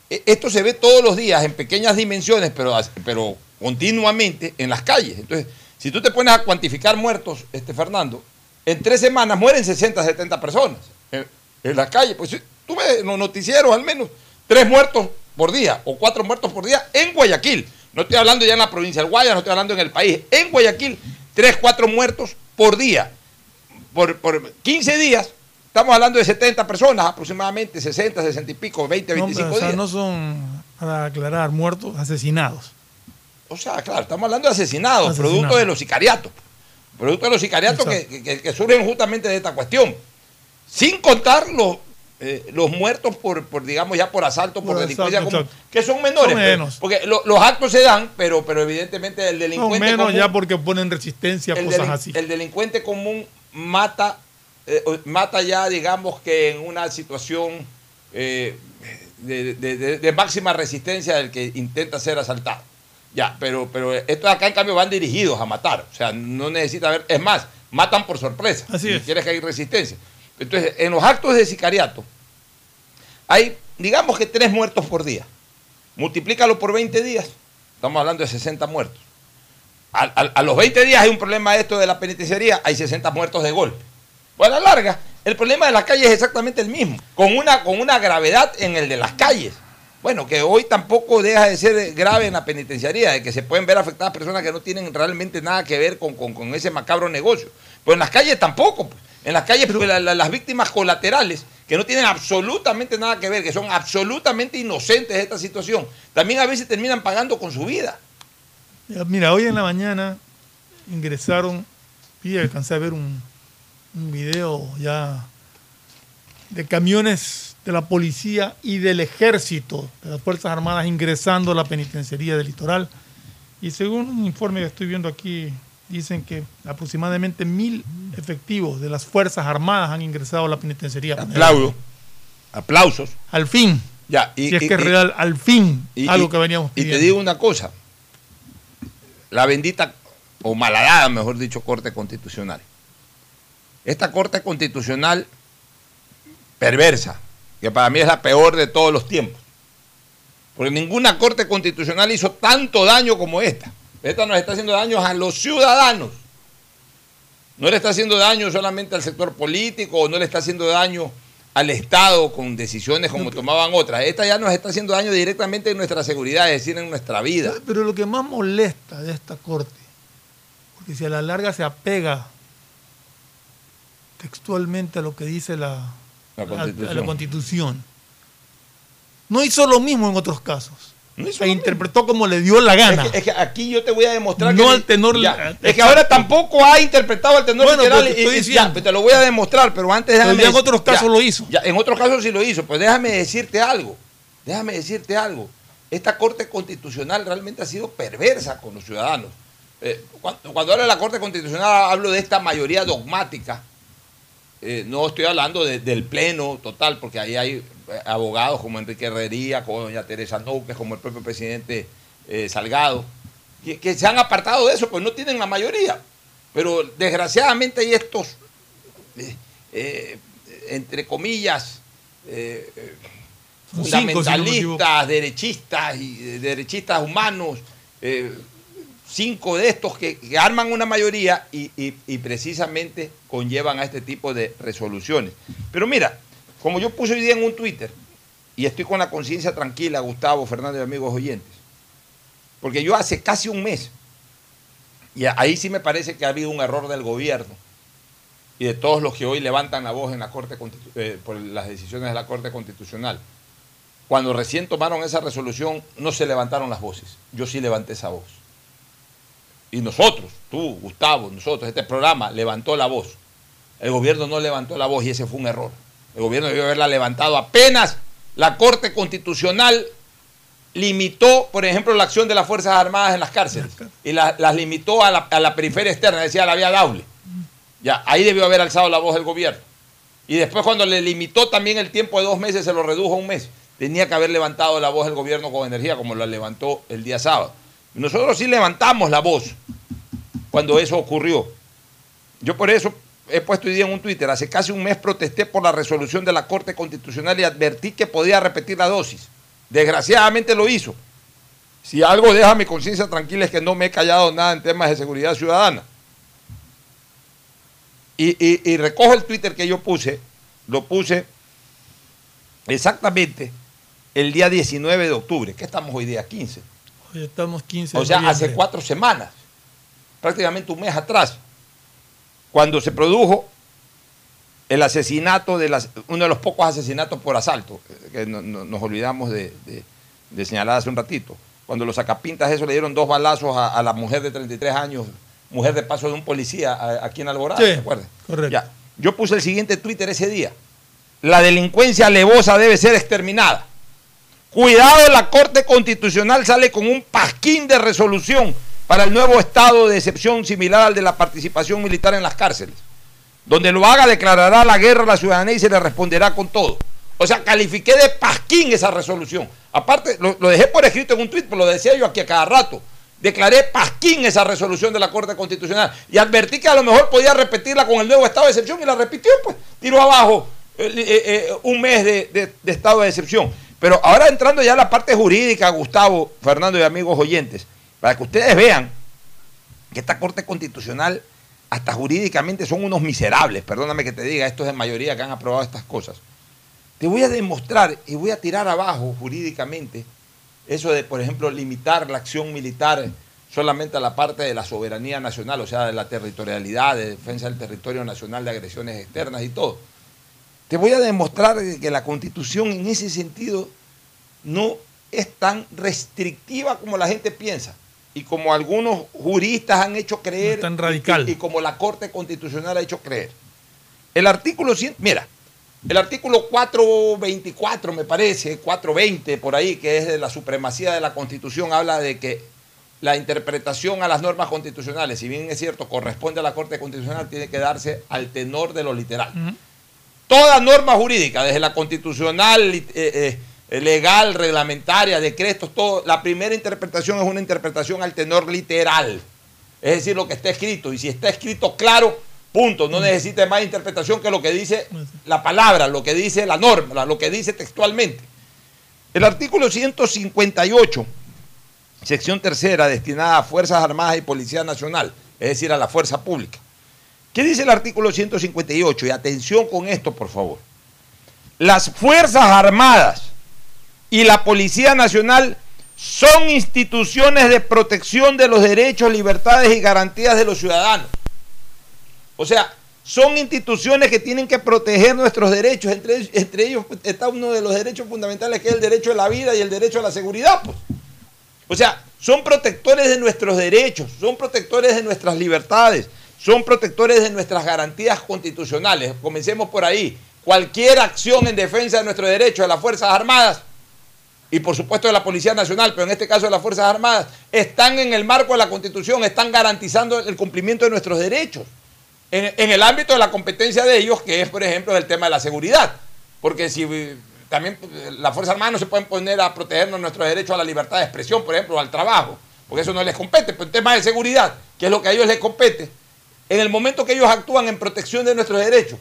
E- Esto se ve todos los días en pequeñas dimensiones, pero, pero continuamente en las calles. Entonces, si tú te pones a cuantificar muertos, este Fernando, en tres semanas mueren 60, 70 personas en, las calles. Pues tú ves en los noticieros al menos tres muertos por día o cuatro muertos por día en Guayaquil. No estoy hablando ya en la provincia del Guayas, no estoy hablando en el país. En Guayaquil, tres, cuatro muertos por día. Por, por 15 días, estamos hablando de 70 personas aproximadamente, 60, 60 y pico, 20, No, 25 o sea, días. no son, para aclarar, muertos, asesinados. O sea, claro, estamos hablando de asesinados, Asesinados. producto de los sicariatos. Producto de los sicariatos que, que- que surgen justamente de esta cuestión. Sin contar los, eh, los muertos por, por, digamos, ya por asalto, por, Por delincuencia asalto, común, que son menores. Son pero- menos. porque lo- los actos se dan, pero, pero evidentemente el No delincuente menos común, ya porque ponen resistencia, el, cosas así. el delincuente común mata, eh, mata ya, digamos que en una situación eh, de, de- de- de máxima resistencia del que intenta ser asaltado. Ya, pero, pero estos acá en cambio van dirigidos a matar. O sea, no necesita ver. Es más, matan por sorpresa. Así si es. quieres que hay resistencia. Entonces, en los actos de sicariato, hay, digamos que tres muertos por día. Multiplícalo por 20 días. Estamos hablando de 60 muertos. A, a- a los 20 días hay un problema esto de la penitenciaría, hay 60 muertos de golpe. Pues a la larga, el problema de las calles es exactamente el mismo, con una, con una gravedad en el de las calles. Bueno, que hoy tampoco deja de ser grave en la penitenciaría, de que se pueden ver afectadas personas que no tienen realmente nada que ver con, con- con ese macabro negocio. Pero en las calles tampoco. pues. En las calles, pues, la- la- las víctimas colaterales, que no tienen absolutamente nada que ver, que son absolutamente inocentes de esta situación, también a veces terminan pagando con su vida. Mira, hoy en la mañana ingresaron y alcancé a ver un, un video ya de camiones de la policía y del ejército de las Fuerzas Armadas ingresando a la penitenciaría del litoral. Y según un informe que estoy viendo aquí, dicen que aproximadamente mil efectivos de las Fuerzas Armadas han ingresado a la penitenciaría. Aplaudo. Aplausos. Al fin. Ya, y, si es y- que es y- real, al fin, y- algo y- que veníamos Y pidiendo. te digo una cosa. La bendita, o malhadada, mejor dicho, Corte Constitucional. Esta Corte Constitucional perversa, que para mí es la peor de todos los tiempos. Porque ninguna Corte Constitucional hizo tanto daño como esta. Esta nos está haciendo daño a los ciudadanos. No le está haciendo daño solamente al sector político o no le está haciendo daño al Estado con decisiones como tomaban otras. Esta ya nos está haciendo daño directamente en nuestra seguridad, es decir, en nuestra vida. Pero lo que más molesta de esta corte, porque si a la larga se apega textualmente a lo que dice la, La Constitución. a la Constitución, no hizo lo mismo en otros casos. No Se interpretó como le dio la gana. Es que, es que aquí yo te voy a demostrar No que. al tenor- Ya, es que ahora tampoco ha interpretado al tenor Bueno, literal. pero te y- estoy y- diciendo. ya, te lo voy a demostrar, pero antes Pero déjame. ya en otros casos ya, lo hizo. ya, en otros casos sí lo hizo, pues déjame decirte algo. Déjame decirte algo. Esta Corte Constitucional realmente ha sido perversa con los ciudadanos. Eh, cuando, cuando hablo de la Corte Constitucional hablo de esta mayoría dogmática. Eh, no estoy hablando de- del pleno total, porque ahí hay eh, abogados como Enrique Herrería, como doña Teresa Nóquez, como el propio presidente eh, Salgado, que, que se han apartado de eso, pues no tienen la mayoría. Pero desgraciadamente hay estos, eh, entre comillas, fundamentalistas, derechistas y derechistas humanos, cinco de estos que, arman una mayoría y, precisamente conllevan a este tipo de resoluciones. Pero mira, como yo puse hoy día en un Twitter, y estoy con la conciencia tranquila, Gustavo, Fernando y amigos oyentes, porque yo hace casi un mes, y ahí sí me parece que ha habido un error del gobierno y de todos los que hoy levantan la voz en la Corte eh, por las decisiones de la Corte Constitucional. Cuando recién tomaron esa resolución, no se levantaron las voces. Yo sí levanté esa voz. Y nosotros, tú, Gustavo, nosotros, este programa levantó la voz. El gobierno no levantó la voz y ese fue un error. El gobierno debió haberla levantado apenas la Corte Constitucional limitó, por ejemplo, la acción de las Fuerzas Armadas en las cárceles y la- las limitó a la, a la periferia externa, decía la vía Daule. Ya, ahí debió haber alzado la voz el gobierno. Y después cuando le limitó también el tiempo de dos meses, se lo redujo a un mes. Tenía que haber levantado la voz el gobierno con energía, como la levantó el día sábado. Nosotros sí levantamos la voz cuando eso ocurrió. Yo por eso he puesto hoy día en un Twitter, hace casi un mes protesté por la resolución de la Corte Constitucional y advertí que podía repetir la dosis. Desgraciadamente lo hizo. Si algo deja mi conciencia tranquila es que no me he callado nada en temas de seguridad ciudadana. Y, y- recojo el Twitter que yo puse, lo puse exactamente el día 19 de octubre, que estamos hoy día 15. Hoy estamos 15 O de sea, hace cuatro semanas, prácticamente un mes atrás, cuando se produjo el asesinato de las, uno de los pocos asesinatos por asalto, que no- no- nos olvidamos de, de- de señalar hace un ratito. Cuando los sacapintas eso le dieron dos balazos a, a la mujer de 33 años, mujer de paso de un policía a- aquí en Alborada, Sí, ¿se acuerdan? correcto. Ya. Yo puse el siguiente Twitter ese día. La delincuencia alevosa debe ser exterminada. Cuidado, la Corte Constitucional sale con un pasquín de resolución para el nuevo estado de excepción similar al de la participación militar en las cárceles. Donde lo haga declarará la guerra a la ciudadanía y se le responderá con todo. O sea, califiqué de pasquín esa resolución. Aparte, lo, dejé por escrito en un tuit, pero lo decía yo aquí a cada rato. Declaré pasquín esa resolución de la Corte Constitucional y advertí que a lo mejor podía repetirla con el nuevo estado de excepción y la repitió, pues tiró abajo eh, eh, eh, un mes de- de estado de excepción. Pero ahora entrando ya a la parte jurídica, Gustavo, Fernando y amigos oyentes, para que ustedes vean que esta Corte Constitucional hasta jurídicamente son unos miserables, perdóname que te diga, estos de mayoría que han aprobado estas cosas. Te voy a demostrar y voy a tirar abajo jurídicamente eso de, por ejemplo, limitar la acción militar solamente a la parte de la soberanía nacional, o sea, de la territorialidad, de defensa del territorio nacional de agresiones externas y todo. Te voy a demostrar que la constitución en ese sentido no es tan restrictiva como la gente piensa y como algunos juristas han hecho creer tan radical. Y, y como la Corte Constitucional ha hecho creer. El artículo 100, mira, el artículo 424 me parece, 420 por ahí, que es de la supremacía de la Constitución, habla de que la interpretación a las normas constitucionales, si bien es cierto, corresponde a la Corte Constitucional, tiene que darse al tenor de lo literal. Toda norma jurídica, desde la constitucional, eh, eh, legal, reglamentaria, decretos, todo, la primera interpretación es una interpretación al tenor literal. Es decir, lo que está escrito. Y si está escrito claro, punto. No necesita más interpretación que lo que dice la palabra, lo que dice la norma, lo que dice textualmente. El artículo 158, sección tercera, destinada a Fuerzas Armadas y Policía Nacional, es decir, a la fuerza pública. ¿Qué dice el artículo 158? Y atención con esto, por favor. Las Fuerzas Armadas y la Policía Nacional son instituciones de protección de los derechos, libertades y garantías de los ciudadanos. O sea, son instituciones que tienen que proteger nuestros derechos. Entre, entre ellos está uno de los derechos fundamentales que es el derecho a la vida y el derecho a la seguridad. Pues. O sea, son protectores de nuestros derechos, son protectores de nuestras libertades, son protectores de nuestras garantías constitucionales. Comencemos por ahí. Cualquier acción en defensa de nuestros derechos de las Fuerzas Armadas y por supuesto de la Policía Nacional, pero en este caso de las Fuerzas Armadas, están en el marco de la Constitución, están garantizando el cumplimiento de nuestros derechos. En, el ámbito de la competencia de ellos, que es, por ejemplo, el tema de la seguridad. Porque si eh, también eh, las Fuerzas Armadas no se pueden poner a protegernos nuestros derechos a la libertad de expresión, por ejemplo, o al trabajo, porque eso no les compete. Pero en temas de seguridad, que es lo que a ellos les compete, en el momento que ellos actúan en protección de nuestros derechos,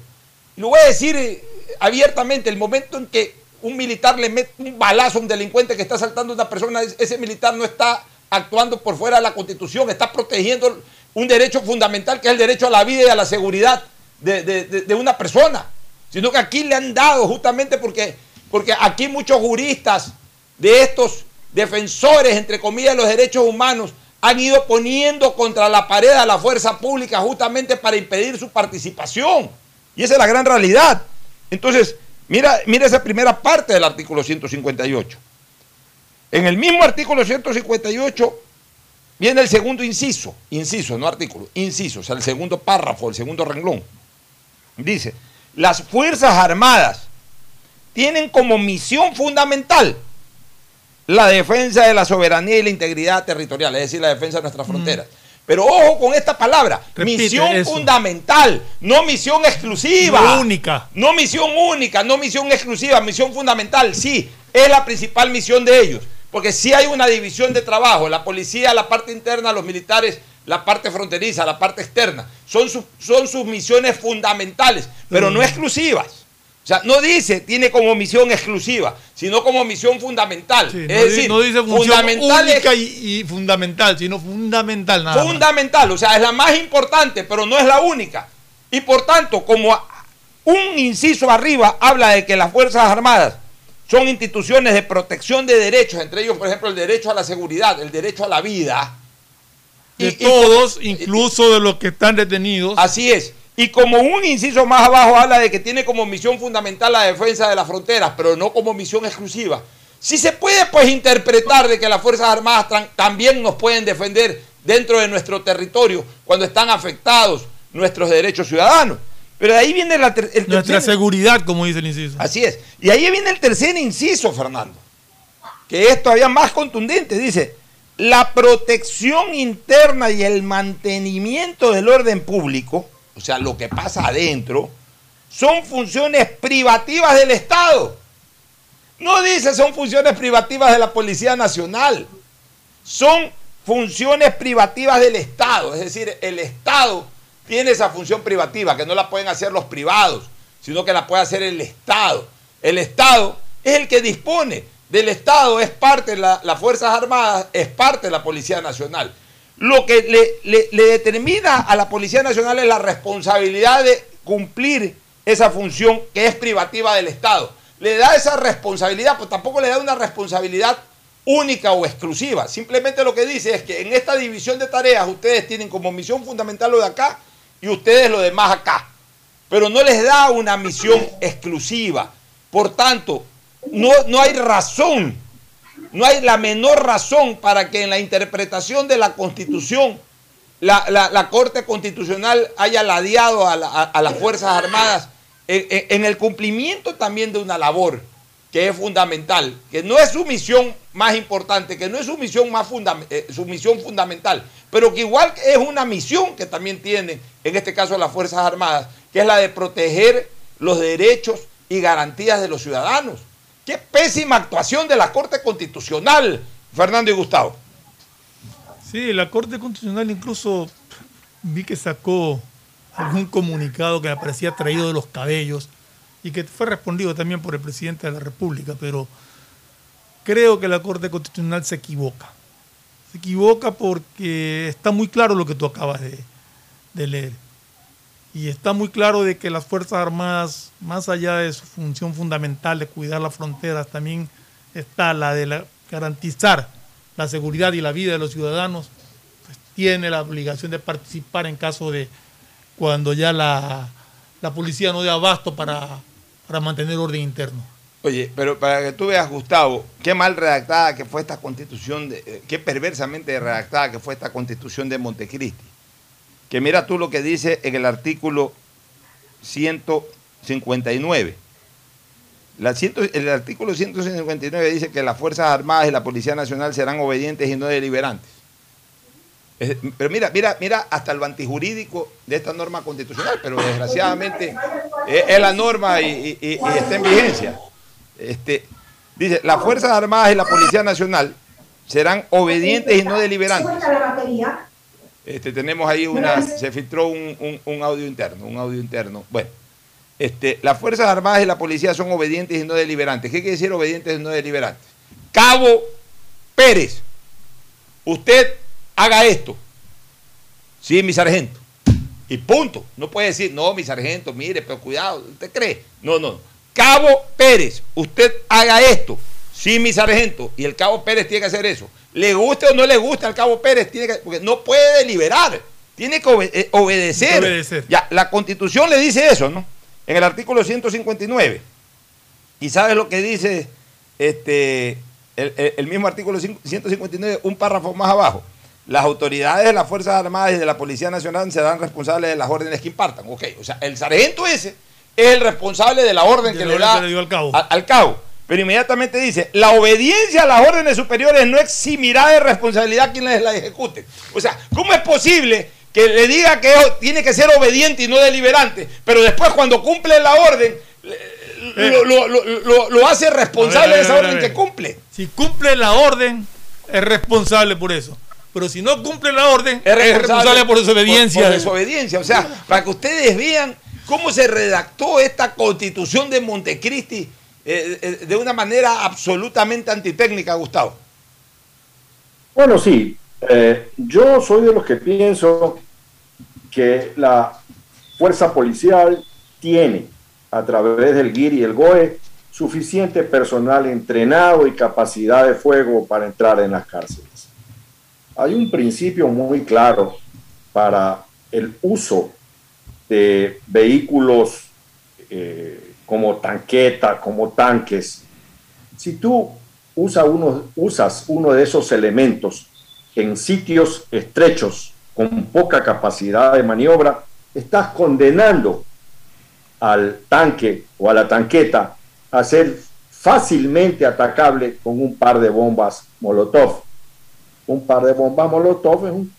lo voy a decir eh, abiertamente, el momento en que un militar le mete un balazo a un delincuente que está asaltando a una persona, es- ese militar no está actuando por fuera de la constitución, está protegiendo un derecho fundamental que es el derecho a la vida y a la seguridad de, de- de- de una persona. Sino que aquí le han dado justamente porque, porque aquí muchos juristas de estos defensores, entre comillas, de los derechos humanos, han ido poniendo contra la pared a la fuerza pública justamente para impedir su participación. Y esa es la gran realidad. Entonces, mira, mira esa primera parte del artículo 158. En el mismo artículo 158 viene el segundo inciso, inciso, no artículo, inciso, o sea, el segundo párrafo, el segundo renglón. Dice, las Fuerzas Armadas tienen como misión fundamental la defensa de la soberanía y la integridad territorial, es decir, la defensa de nuestras fronteras. Pero ojo con esta palabra, Repite misión eso. fundamental, no misión exclusiva. No única. No misión única, no misión exclusiva, misión fundamental, sí, es la principal misión de ellos. Porque sí hay una división de trabajo, la policía, la parte interna, los militares, la parte fronteriza, la parte externa. Son, sus- son sus misiones fundamentales, pero no exclusivas. O sea, no dice tiene como misión exclusiva, sino como misión fundamental. Sí, es no, decir, no dice función fundamental es- única y, y fundamental, sino fundamental nada más. fundamental, o sea, es la más importante, pero no es la única. Y por tanto, como un inciso arriba habla de que las Fuerzas Armadas son instituciones de protección de derechos, entre ellos, por ejemplo, el derecho a la seguridad, el derecho a la vida. De Y- y- todos, incluso de los que están detenidos. Así es. Y como un inciso más abajo habla de que tiene como misión fundamental la defensa de las fronteras, pero no como misión exclusiva. Si se puede pues interpretar de que las Fuerzas Armadas también nos pueden defender dentro de nuestro territorio cuando están afectados nuestros derechos ciudadanos. Pero de ahí viene la ter- el Nuestra seguridad, como dice el inciso. Así es. Y ahí viene el tercer inciso, Fernando, que es todavía más contundente. Dice, la protección interna y el mantenimiento del orden público, o sea, lo que pasa adentro, son funciones privativas del Estado. No dice son funciones privativas de la Policía Nacional. Son funciones privativas del Estado. Es decir, el Estado tiene esa función privativa, que no la pueden hacer los privados, sino que la puede hacer el Estado. El Estado es el que dispone. Del Estado es parte de la- las Fuerzas Armadas, es parte de la Policía Nacional. Lo que le, determina a la Policía Nacional es la responsabilidad de cumplir esa función que es privativa del Estado. Le da esa responsabilidad, pues tampoco le da una responsabilidad única o exclusiva. Simplemente lo que dice es que en esta división de tareas ustedes tienen como misión fundamental lo de acá y ustedes lo demás acá. Pero no les da una misión exclusiva. Por tanto, no, no hay razón, no hay la menor razón para que en la interpretación de la Constitución la, la- Corte Constitucional haya ladeado a, la- a- a las Fuerzas Armadas en, el cumplimiento también de una labor que es fundamental, que no es su misión más importante, que no es su misión más fundam- eh, su misión fundamental, pero que igual es una misión que también tienen, en este caso las Fuerzas Armadas, que es la de proteger los derechos y garantías de los ciudadanos. Qué pésima actuación de la Corte Constitucional, Fernando y Gustavo. Sí, la Corte Constitucional incluso vi que sacó algún comunicado que me parecía traído de los cabellos y que fue respondido también por el presidente de la República, pero creo que la Corte Constitucional se equivoca. Se equivoca porque está muy claro lo que tú acabas de, de leer. Y está muy claro de que las Fuerzas Armadas, más allá de su función fundamental de cuidar las fronteras, también está la de garantizar la seguridad y la vida de los ciudadanos, pues tiene la obligación de participar en caso de cuando ya la, la policía no dé abasto para, para mantener orden interno. Oye, pero para que tú veas, Gustavo, qué mal redactada que fue esta constitución, de, eh, qué perversamente redactada que fue esta constitución de Montecristi. Que mira tú lo que dice en el artículo 159. La ciento- el artículo 159 dice que las Fuerzas Armadas y la Policía Nacional serán obedientes y no deliberantes. Es- pero mira, mira, mira hasta el antijurídico de esta norma constitucional, pero desgraciadamente es, es la norma y- y está en vigencia. Este, dice, las Fuerzas Armadas y la Policía Nacional serán obedientes y no deliberantes. Este, tenemos ahí una, se filtró un, un- un audio interno, un audio interno. Bueno, este, las Fuerzas Armadas y la Policía son obedientes y no deliberantes. ¿Qué quiere decir obedientes y no deliberantes? Cabo Pérez, usted haga esto. Sí, mi sargento. Y punto. No puede decir, no, mi sargento, mire, pero cuidado, ¿usted cree? No, no. Cabo Pérez, usted haga esto. Sí, mi sargento. Y el Cabo Pérez tiene que hacer eso. Le guste o no le guste al Cabo Pérez, tiene que, porque no puede deliberar. Tiene que eh, obedecer. Obedecer. Ya, la constitución le dice eso, ¿no? En el artículo 159. ¿Y sabes lo que dice este, el, mismo artículo 159, un párrafo más abajo? Las autoridades de las Fuerzas Armadas y de la Policía Nacional serán responsables de las órdenes que impartan. Ok, o sea, el sargento ese es el responsable de la orden De que le da que le dio al cabo. a- al cabo. Pero inmediatamente dice, la obediencia a las órdenes superiores no eximirá de responsabilidad quienes la ejecuten. O sea, ¿cómo es posible que le diga que tiene que ser obediente y no deliberante, pero después cuando cumple la orden, le- lo, lo- lo- lo- hace responsable A ver, a de esa a ver, a orden que cumple? Si cumple la orden, es responsable por eso. Pero si no cumple la orden, es responsable, por desobediencia. Por, por desobediencia. O sea, para que ustedes vean cómo se redactó esta constitución de Montecristi eh, eh, de una manera absolutamente antitécnica, Gustavo. Bueno, sí. Eh, yo soy de los que pienso que la fuerza policial tiene, a través del GIR y el GOE, suficiente personal entrenado y capacidad de fuego para entrar en las cárceles. Hay un principio muy claro para el uso de vehículos eh, como tanqueta, como tanques. Si tú usa uno, usas uno de esos elementos en sitios estrechos con poca capacidad de maniobra, estás condenando al tanque o a la tanqueta a ser fácilmente atacable con un par de bombas Molotov. Un par de bombas Molotov es un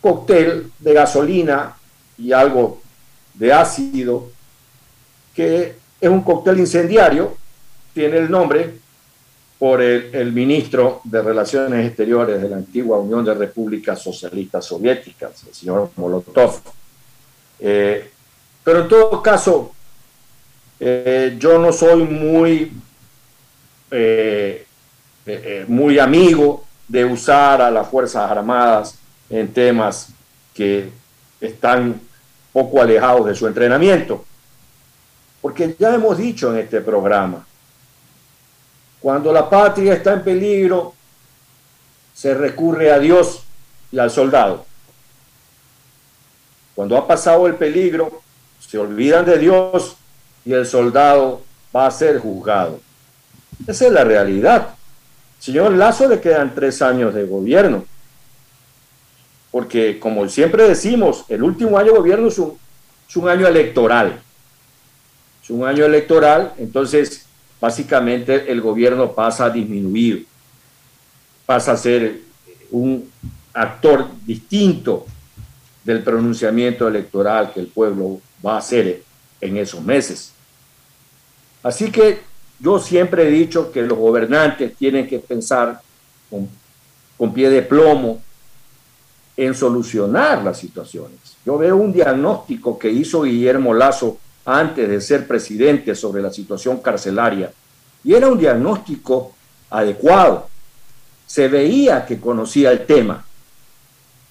cóctel de gasolina y algo de ácido que es un cóctel incendiario, tiene el nombre por el, ministro de Relaciones Exteriores de la antigua Unión de Repúblicas Socialistas Soviéticas, el señor Molotov. Eh, pero en todo caso, eh, yo no soy muy, eh, muy amigo de usar a las Fuerzas Armadas en temas que están poco alejados de su entrenamiento. Porque ya hemos dicho en este programa, cuando la patria está en peligro, se recurre a Dios y al soldado. Cuando ha pasado el peligro, se olvidan de Dios y el soldado va a ser juzgado. Esa es la realidad. Señor Lazo le quedan tres años de gobierno. Porque, como siempre decimos, el último año de gobierno es un, es un año electoral. Un año electoral, entonces básicamente el gobierno pasa a disminuir, pasa a ser un actor distinto del pronunciamiento electoral que el pueblo va a hacer en esos meses. Así que yo siempre he dicho que los gobernantes tienen que pensar con, con pie de plomo en solucionar las situaciones. Yo veo un diagnóstico que hizo Guillermo Lazo antes de ser presidente sobre la situación carcelaria. Y era un diagnóstico adecuado. Se veía que conocía el tema.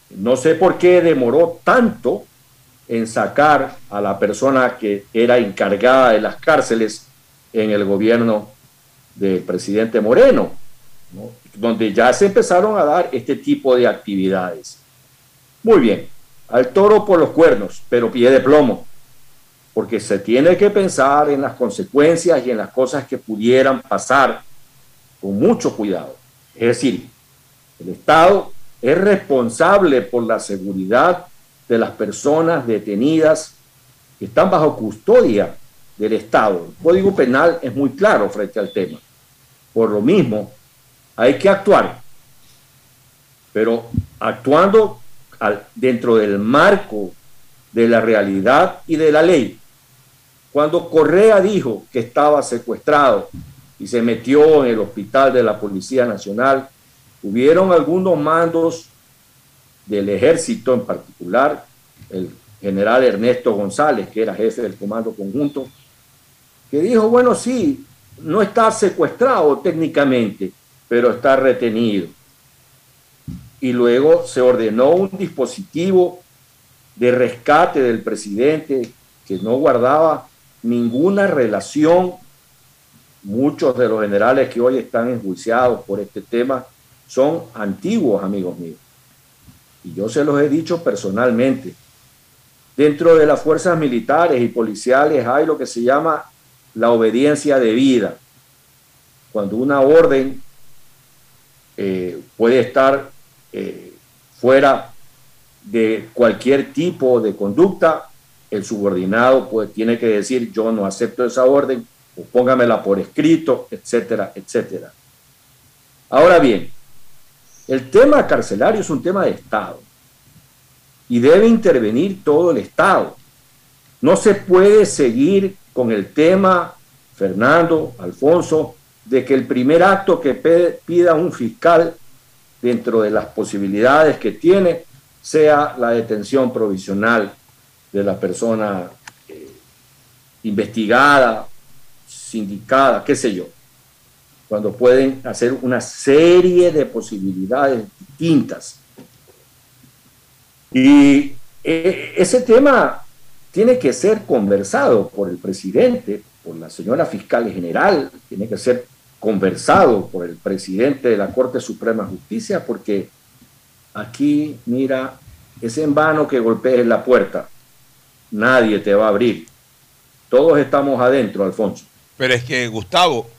No sé por qué demoró tanto en sacar a la persona que era encargada de las cárceles en el gobierno del presidente Moreno, donde ya se empezaron a dar este tipo de actividades. Muy bien, al toro por los cuernos, pero pie de plomo porque se tiene que pensar en las consecuencias y en las cosas que pudieran pasar con mucho cuidado. Es decir, el Estado es responsable por la seguridad de las personas detenidas que están bajo custodia del Estado. El Código Penal es muy claro frente al tema. Por lo mismo, hay que actuar, pero actuando dentro del marco de la realidad y de la ley. Cuando Correa dijo que estaba secuestrado y se metió en el hospital de la Policía Nacional, hubieron algunos mandos del ejército en particular, el general Ernesto González, que era jefe del Comando Conjunto, que dijo, bueno, sí, no está secuestrado técnicamente, pero está retenido. Y luego se ordenó un dispositivo de rescate del presidente que no guardaba ninguna relación. Muchos de los generales que hoy están enjuiciados por este tema son antiguos amigos míos. Y yo se los he dicho personalmente. Dentro de las fuerzas militares y policiales hay lo que se llama la obediencia debida. Cuando una orden eh, puede estar eh, fuera de cualquier tipo de conducta, el subordinado pues tiene que decir yo no acepto esa orden o póngamela por escrito, etcétera, etcétera. Ahora bien, el tema carcelario es un tema de Estado y debe intervenir todo el Estado. No se puede seguir con el tema, Fernando, Alfonso, de que el primer acto que pida un fiscal dentro de las posibilidades que tiene sea la detención provisional de la persona eh, investigada, sindicada, qué sé yo, cuando pueden hacer una serie de posibilidades distintas. Y eh, ese tema tiene que ser conversado por el presidente, por la señora fiscal general, tiene que ser conversado por el presidente de la Corte Suprema de Justicia, porque aquí, mira, es en vano que golpees la puerta, nadie te va a abrir. Todos estamos adentro, Alfonso. Pero es que, Gustavo,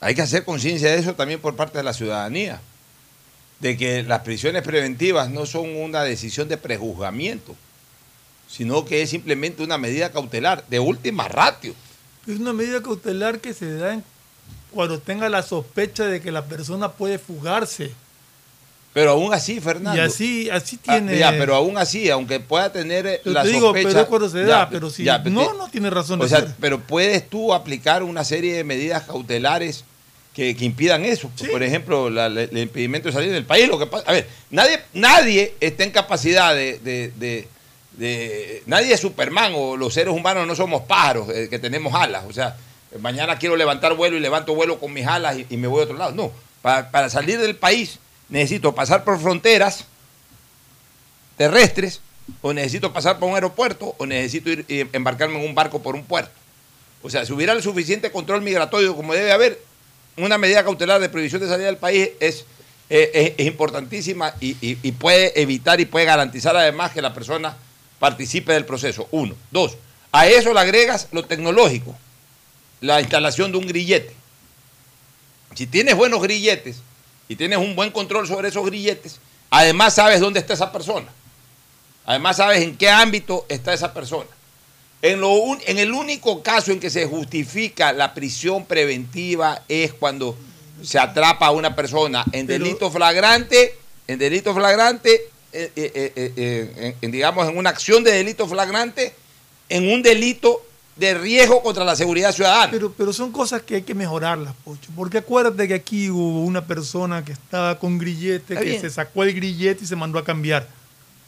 hay que hacer conciencia de eso también por parte de la ciudadanía, de que las prisiones preventivas no son una decisión de prejuzgamiento, sino que es simplemente una medida cautelar de última ratio. Es una medida cautelar que se da en- cuando tenga la sospecha de que la persona puede fugarse. Pero aún así, Fernando. Y así, así Ah, tiene. ya, pero aún así, aunque pueda tener Pero la te digo, sospecha. pero es cuando se ya, da, pero si ya, no, no tiene razón O de sea, ser. pero puedes tú aplicar una serie de medidas cautelares que, que impidan eso. Por ejemplo, la- la- el impedimento de salir del país. Lo que pasa, a ver, nadie, nadie está en capacidad de, de- de- de- Nadie es Superman o los seres humanos no somos pájaros eh, que tenemos alas. O sea, mañana quiero levantar vuelo y levanto vuelo con mis alas y, y me voy a otro lado. No, para, para salir del país necesito pasar por fronteras terrestres, o necesito pasar por un aeropuerto, o necesito ir y embarcarme en un barco por un puerto. O sea, si hubiera el suficiente control migratorio como debe haber, una medida cautelar de prohibición de salida del país es, eh, importantísima y- y puede evitar y puede garantizar además que la persona participe del proceso. Uno. Dos. A eso le agregas lo tecnológico, la instalación de un grillete. Si tienes buenos grilletes y tienes un buen control sobre esos grilletes, además sabes dónde está esa persona. Además sabes en qué ámbito está esa persona. En, lo un- en el único caso en que se justifica la prisión preventiva es cuando se atrapa a una persona en Pero- delito flagrante, en delito flagrante, eh, eh, eh, en- en, digamos, en una acción de delito flagrante, en un delito de riesgo contra la seguridad ciudadana. Pero, pero son cosas que hay que mejorarlas, Pocho. Porque acuérdate que aquí hubo una persona que estaba con grillete, Está que bien. se sacó el grillete y se mandó a cambiar.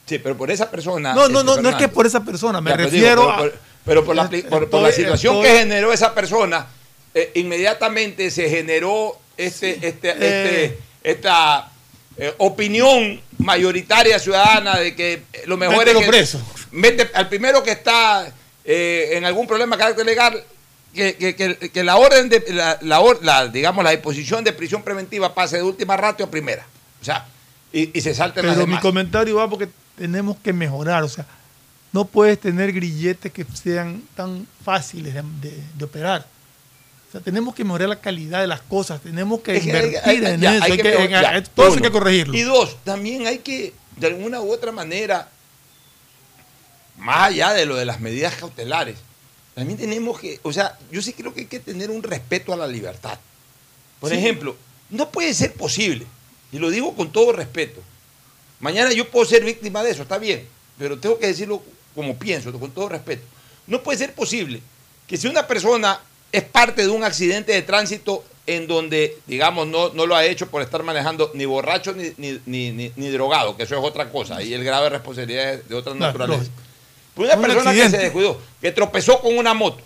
Sí, pero por esa persona. No, no, este, no, no es que por esa persona, me Ya, refiero a. pero, por, la, por situación estoy- que generó esa persona, eh, inmediatamente se generó este, este, este- Eh. esta eh, opinión mayoritaria ciudadana de que lo mejor Mételo es que preso. mete al primero que está eh, en algún problema de carácter legal que, que- que- que la orden de la, la digamos la disposición de prisión preventiva pase de última ratio a primera o sea y, y se salten las Pero mi demás comentario va porque tenemos que mejorar. O sea, no puedes tener grilletes que sean tan fáciles de, de- de operar. O sea, tenemos que mejorar la calidad de las cosas. Tenemos que Es que hay- invertir hay- en ya, eso. hay que en- ya, todo eso hay que corregirlo. Y dos, también hay que, de alguna u otra manera, más allá de lo de las medidas cautelares, también tenemos que, o sea, yo sí creo que hay que tener un respeto a la libertad. Por Sí. ejemplo, no puede ser posible, y lo digo con todo respeto, mañana yo puedo ser víctima de eso, está bien, pero tengo que decirlo como pienso, con todo respeto. No puede ser posible que si una persona es parte de un accidente de tránsito en donde, digamos, no, no lo ha hecho por estar manejando ni borracho ni, ni, ni- ni- drogado, que eso es otra cosa, y el grado de responsabilidad es de otra naturaleza. Una Un persona que se descuidó, que tropezó con una moto,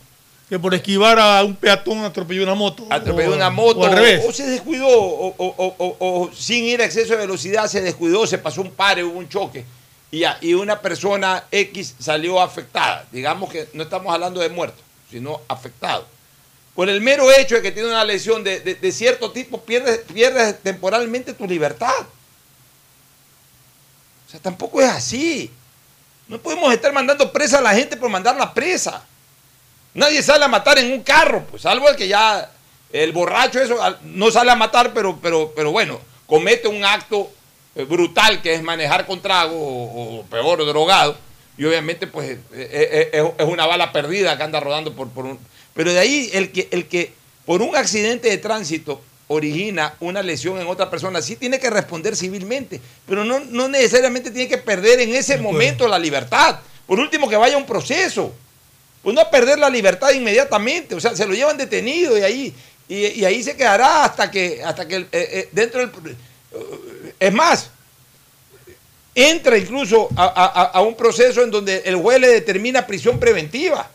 Que por esquivar a un peatón atropelló una moto. atropelló O- una moto, O al revés. o se descuidó, o, o- sin ir a exceso de velocidad se descuidó, se pasó un pare, hubo un choque, y, y una persona X salió afectada. Digamos que no estamos hablando de muerto, sino afectado. Por el mero hecho de que tiene una lesión de, de- de cierto tipo, pierdes, pierdes temporalmente tu libertad. O sea, tampoco es así. No podemos estar mandando presa a la gente por mandarla presa. Nadie sale a matar en un carro, pues salvo el que ya, el borracho eso, no sale a matar, pero, pero, pero bueno, comete un acto eh, brutal que es manejar con trago o, peor, drogado. Y obviamente pues eh, eh, eh, es una bala perdida que anda rodando por, por un... Pero de ahí el que, el que por un accidente de tránsito origina una lesión en otra persona, sí tiene que responder civilmente, pero no, no necesariamente tiene que perder en ese momento la libertad. Por último, que vaya a un proceso. Pues no a perder la libertad inmediatamente, o sea, se lo llevan detenido y ahí, y, y ahí se quedará hasta que, hasta que eh, eh, dentro del... eh, Es más, entra incluso a, a- a un proceso en donde el juez le determina prisión preventiva.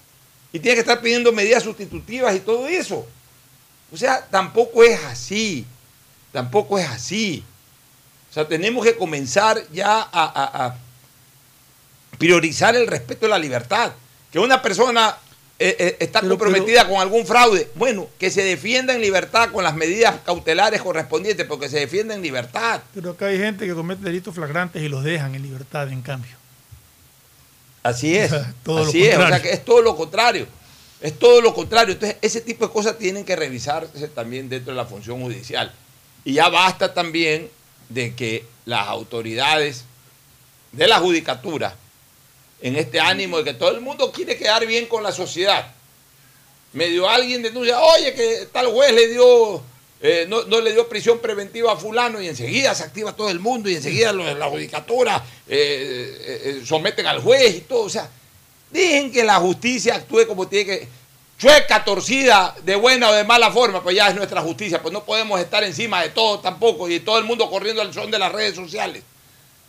y tiene que estar pidiendo medidas sustitutivas y todo eso. O sea, tampoco es así. Tampoco es así. O sea, tenemos que comenzar ya a, priorizar el respeto a la libertad. Que una persona eh, eh, está comprometida con algún fraude, bueno, que se defienda en libertad con las medidas cautelares correspondientes, porque se defienda en libertad. Pero acá hay gente que comete delitos flagrantes y los dejan en libertad, en cambio. Así es. así es, o sea que es todo lo contrario. Es todo lo contrario. Entonces, ese tipo de cosas tienen que revisarse también dentro de la función judicial. Y ya basta también de que las autoridades de la judicatura, en este ánimo de que todo el mundo quiere quedar bien con la sociedad, medio alguien denuncia, oye, que tal juez le dio, eh, no, le dio prisión preventiva a fulano y enseguida se activa todo el mundo y enseguida la judicatura eh, eh, someten al juez y todo. O sea, dejen que la justicia actúe como tiene que chueca, torcida, de buena o de mala forma, pues ya es nuestra justicia, pues no podemos estar encima de todo tampoco y todo el mundo corriendo al son de las redes sociales.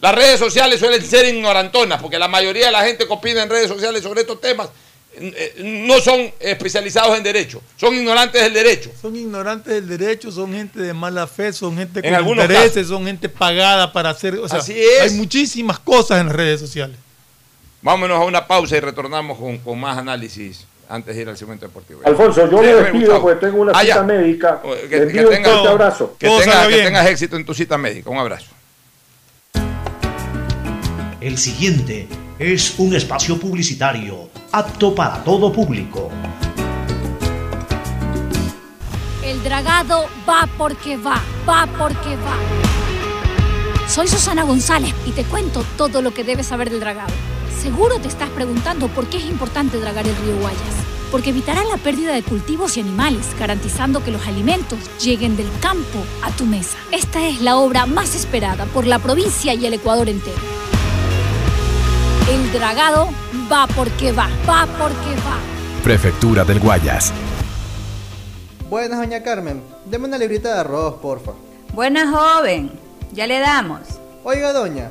Las redes sociales suelen ser ignorantonas, porque la mayoría de la gente que opina en redes sociales sobre estos temas eh, no son especializados en derecho, son ignorantes del derecho. Son ignorantes del derecho, son gente de mala fe, son gente con intereses, son gente pagada para hacer... O sea, Así es. Hay muchísimas cosas en las redes sociales. Vámonos a una pausa y retornamos con, con más análisis antes de ir al segmento deportivo. Alfonso, yo me despido porque tengo una ah, cita médica. Que, que, un abrazo. Que, que tengas éxito en tu cita médica. Un abrazo. El siguiente es un espacio publicitario apto para todo público. El dragado va porque va, va porque va. Soy Susana González y te cuento todo lo que debes saber del dragado. Seguro te estás preguntando por qué es importante dragar el río Guayas. Porque evitará la pérdida de cultivos y animales, garantizando que los alimentos lleguen del campo a tu mesa. Esta es la obra más esperada por la provincia y el Ecuador entero. El dragado va porque va, va porque va. Prefectura del Guayas. Buenas, doña Carmen. Deme una librita de arroz, porfa. Buenas, joven. Ya le damos. Oiga, doña,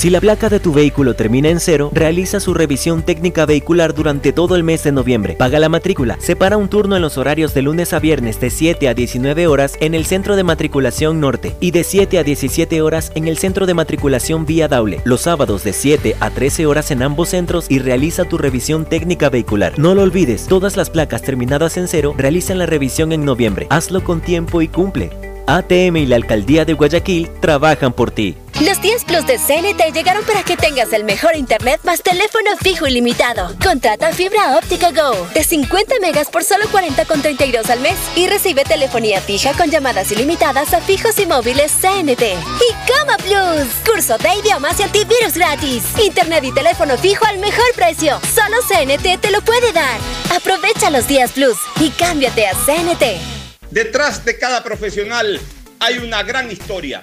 Si la placa de tu vehículo termina en cero, realiza su revisión técnica vehicular durante todo el mes de noviembre. Paga la matrícula. Separa un turno en los horarios de lunes a viernes de 7 a 19 horas en el Centro de Matriculación Norte y de 7 a 17 horas en el Centro de Matriculación Vía Daule. Los sábados de 7 a 13 horas en ambos centros y realiza tu revisión técnica vehicular. No lo olvides, todas las placas terminadas en cero realizan la revisión en noviembre. Hazlo con tiempo y cumple. ATM y la Alcaldía de Guayaquil trabajan por ti. Los 10 Plus de CNT llegaron para que tengas el mejor internet más teléfono fijo ilimitado. Contrata fibra óptica Go de 50 megas por solo 40,32 al mes y recibe telefonía fija con llamadas ilimitadas a fijos y móviles CNT. Y Cama Plus, curso de idiomas y antivirus gratis. Internet y teléfono fijo al mejor precio. Solo CNT te lo puede dar. Aprovecha los 10 Plus y cámbiate a CNT. Detrás de cada profesional hay una gran historia.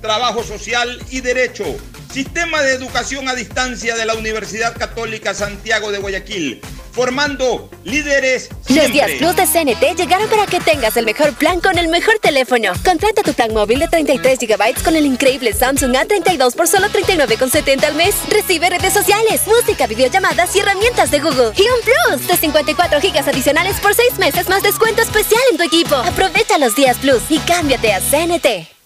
trabajo social y derecho. Sistema de Educación a Distancia de la Universidad Católica Santiago de Guayaquil formando líderes. Los días Plus de CNT llegaron para que tengas el mejor plan con el mejor teléfono. Contrata tu plan móvil de 33 GB con el increíble Samsung A32 por solo 39,70 al mes. Recibe redes sociales, música, videollamadas y herramientas de Google. Y un Plus de 54 GB adicionales por 6 meses más descuento especial en tu equipo. Aprovecha los días Plus y cámbiate a CNT.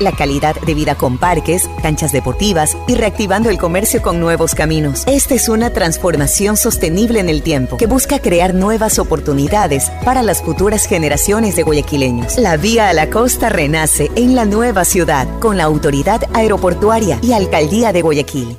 La calidad de vida con parques, canchas deportivas y reactivando el comercio con nuevos caminos. Esta es una transformación sostenible en el tiempo que busca crear nuevas oportunidades para las futuras generaciones de guayaquileños. La vía a la costa renace en la nueva ciudad con la autoridad aeroportuaria y alcaldía de Guayaquil.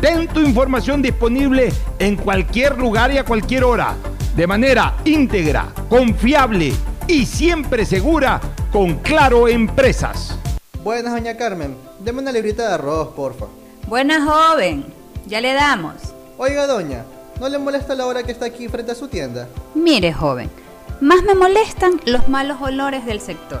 Ten tu información disponible en cualquier lugar y a cualquier hora, de manera íntegra, confiable y siempre segura con Claro Empresas. Buenas, doña Carmen. Deme una librita de arroz, porfa. Buena joven, ya le damos. Oiga, doña, ¿no le molesta la hora que está aquí frente a su tienda? Mire, joven, más me molestan los malos olores del sector.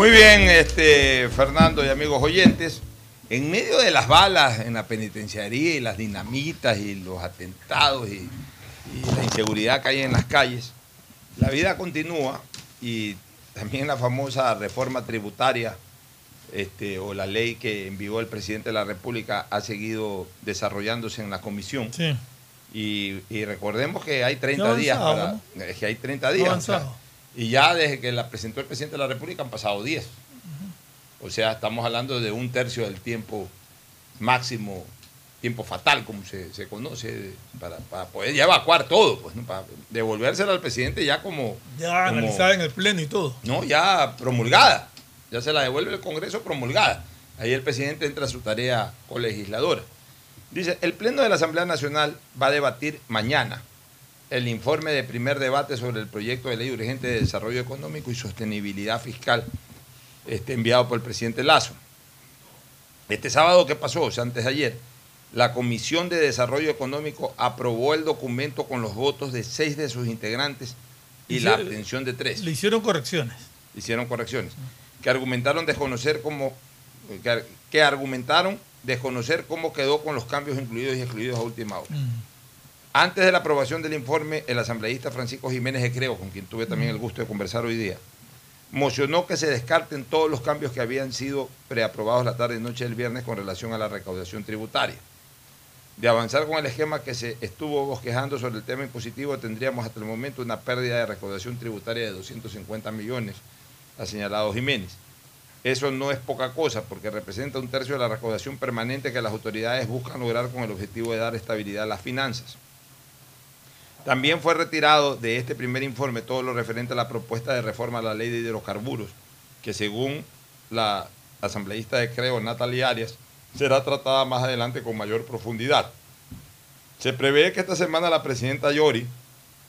Muy bien, este, Fernando y amigos oyentes. En medio de las balas en la penitenciaría y las dinamitas y los atentados y, y la inseguridad que hay en las calles, la vida continúa y también la famosa reforma tributaria este, o la ley que envió el presidente de la República ha seguido desarrollándose en la comisión. Sí. Y, y recordemos que hay 30 Ya días para. es que hay 30 Ya días. Y ya desde que la presentó el presidente de la República han pasado 10. O sea, estamos hablando de un tercio del tiempo máximo, tiempo fatal, como se, se conoce, para, para poder ya evacuar todo, pues, ¿no? para devolvérsela al presidente ya como. Ya como- analizada en el pleno y todo. no, ya promulgada. Ya se la devuelve el Congreso promulgada. Ahí el presidente entra a su tarea colegisladora. Dice, el Pleno de la Asamblea Nacional va a debatir mañana el informe de primer debate sobre el proyecto de ley urgente de desarrollo económico y sostenibilidad fiscal este, enviado por el presidente Lazo. Este sábado, ¿qué pasó? O sea, antes de ayer, la Comisión de Desarrollo Económico aprobó el documento con los votos de seis de sus integrantes y la abstención de tres Le hicieron correcciones. hicieron correcciones. que argumentaron desconocer cómo, que, que argumentaron desconocer cómo quedó con los cambios incluidos y excluidos a última hora. Antes de la aprobación del informe, el asambleísta Francisco Jiménez de Creo, con quien tuve también el gusto de conversar hoy día, mocionó que se descarten todos los cambios que habían sido preaprobados la tarde y noche del viernes con relación a la recaudación tributaria. De avanzar con el esquema que se estuvo bosquejando sobre el tema impositivo, tendríamos hasta el momento una pérdida de recaudación tributaria de 250 millones, ha señalado Jiménez. Eso no es poca cosa porque representa un tercio de la recaudación permanente que las autoridades buscan lograr con el objetivo de dar estabilidad a las finanzas. También fue retirado de este primer informe todo lo referente a la propuesta de reforma a la ley de hidrocarburos, que según la asambleísta de Creo, Natalia Arias, será tratada más adelante con mayor profundidad. Se prevé que esta semana la presidenta Yori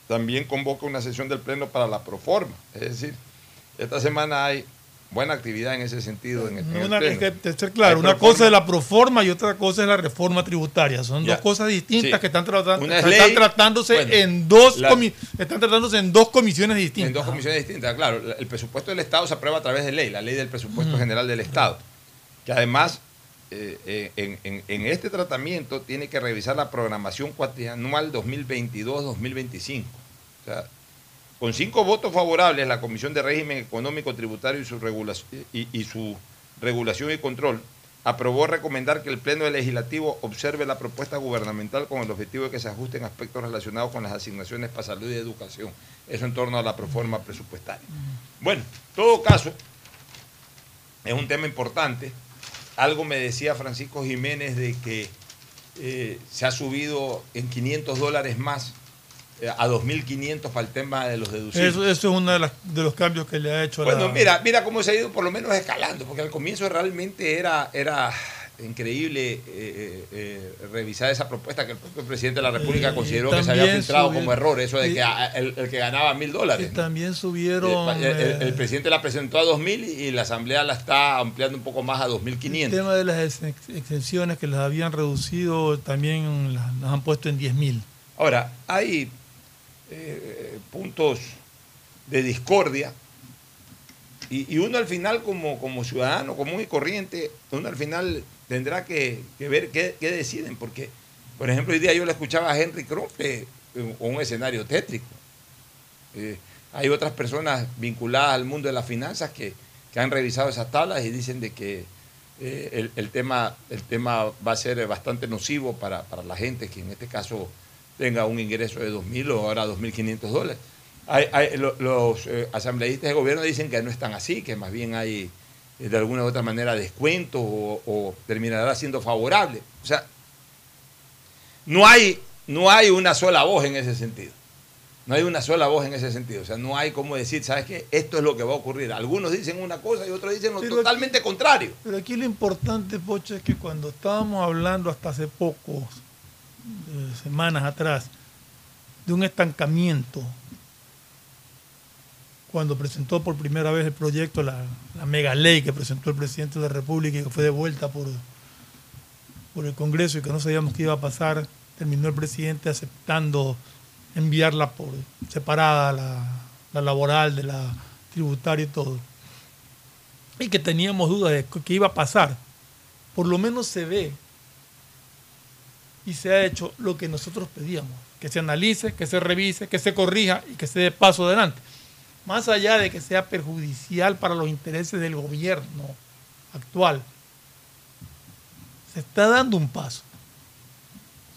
también convoca una sesión del Pleno para la proforma. Es decir, esta semana hay buena actividad en ese sentido. En el, en el Una, es que, ser claro, Hay una proforma. cosa es la proforma y otra cosa es la reforma tributaria. Son Ya. dos cosas distintas Sí. que están, tratando, Una es están ley, tratándose bueno, en dos la- están tratándose en dos comisiones distintas. En dos comisiones distintas, claro. El presupuesto del Estado se aprueba a través de ley, la ley del presupuesto general del Estado, que además eh, eh, en, en- en este tratamiento tiene que revisar la programación cuatrianual 2022-2025. O sea, con cinco votos favorables, la Comisión de Régimen Económico Tributario y su, regulación, y, su regulación y control aprobó recomendar que el Pleno Legislativo observe la propuesta gubernamental con el objetivo de que se ajusten aspectos relacionados con las asignaciones para salud y educación. Eso en torno a la proforma presupuestaria. Bueno, en todo caso, es un tema importante. Algo me decía Francisco Jiménez de que eh, se ha subido en 500 dólares más a 2.500 para el tema de los deducibles. Eso, eso es uno de, las- de los cambios que le ha hecho Bueno, la... mira, mira cómo se ha ido por lo menos escalando, porque al comienzo realmente era, era increíble eh, eh, eh, revisar esa propuesta que el propio presidente de la República Eh, consideró que se había también filtrado como error, eso de y- que a- el, el que ganaba mil dólares. también Eh, subieron el, el- el eh, presidente la presentó a 2.000 y la Asamblea la está ampliando un poco más a el 2.500. tema de las ex- exenciones que las habían reducido, también las, las han puesto en 10 mil. Ahora, hay eh, puntos de discordia y, uno al final como, como ciudadano común y corriente, uno al final tendrá que, ver qué, deciden, porque, por ejemplo, hoy día yo le escuchaba a Henry Krumpe en un escenario tétrico. Eh, hay otras personas vinculadas al mundo de las finanzas que, que han revisado esas tablas y dicen de que eh, el, el tema, el tema va a ser bastante nocivo para, para la gente que en este caso tenga un ingreso de 2.000 o ahora 2.500 dólares. Hay- hay- lo- los eh, asambleístas de gobierno dicen que no están así, que más bien hay eh, de alguna u otra manera descuentos o, o terminará siendo favorable. O sea, no hay, no hay una sola voz en ese sentido. No hay una sola voz en ese sentido. O sea, no hay como decir, ¿sabes qué? Esto es lo que va a ocurrir. Algunos dicen una cosa y otros dicen lo Pero totalmente contrario. Pero aquí lo importante, Pocho, es que cuando estábamos hablando hasta hace pocos eh, semanas atrás de un estancamiento, cuando presentó por primera vez el proyecto, la, la mega ley que presentó el presidente de la República y que fue devuelta por, por el Congreso y que no sabíamos qué iba a pasar, terminó el presidente aceptando enviarla por separada, la, la laboral de la tributaria y todo. Y que teníamos dudas de qué iba a pasar, por lo menos se ve y se ha hecho lo que nosotros pedíamos, que se analice, que se revise, que se corrija y que se dé paso adelante. Más allá de que sea perjudicial para los intereses del gobierno actual, se está dando un paso.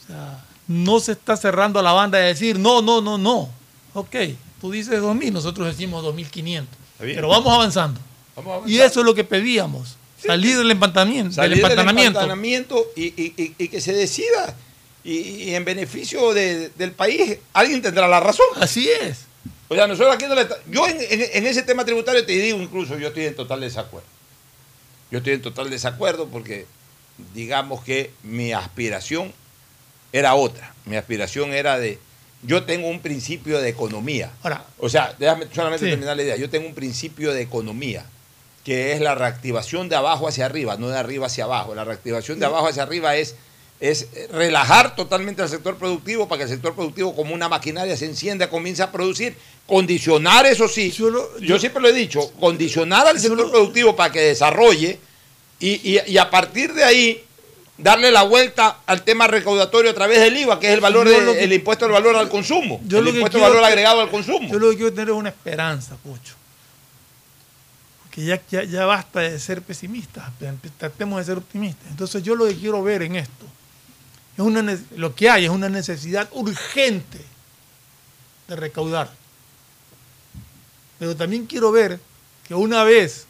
O sea, no se está cerrando la banda de decir, no, no, no, no. Ok, tú dices 2.000, nosotros decimos 2.500. bien. Pero vamos avanzando. Vamos a Y eso es lo que pedíamos. Salir del empantamiento. salir del del empantanamiento. empantanamiento y, y- y- y que se decida. Y, y en beneficio de- del país, alguien tendrá la razón. Así es. O sea, nosotros aquí no le Yo en, en- en ese tema tributario te digo incluso, yo estoy en total desacuerdo. Yo estoy en total desacuerdo porque digamos que mi aspiración era otra. Mi aspiración era de... Yo tengo un principio de economía. Ahora, O sea, déjame solamente Sí. terminar la idea. Yo tengo un principio de economía, que es la reactivación de abajo hacia arriba, no de arriba hacia abajo. La reactivación de abajo hacia arriba es es relajar totalmente al sector productivo para que el sector productivo como una maquinaria se encienda, comience a producir, condicionar eso sí, yo, siempre lo he dicho, condicionar al sector productivo para que desarrolle y, y- y a partir de ahí darle la vuelta al tema recaudatorio a través del IVA, que es el valor de- lo que- el impuesto al valor al consumo, Yo el impuesto al valor agregado al consumo. Yo lo que quiero tener es una esperanza, Pocho. Que ya, ya, ya basta de ser pesimistas, tratemos de ser optimistas. Entonces yo lo que quiero ver en esto, es una, lo que hay es una necesidad urgente de recaudar. Pero también quiero ver que una vez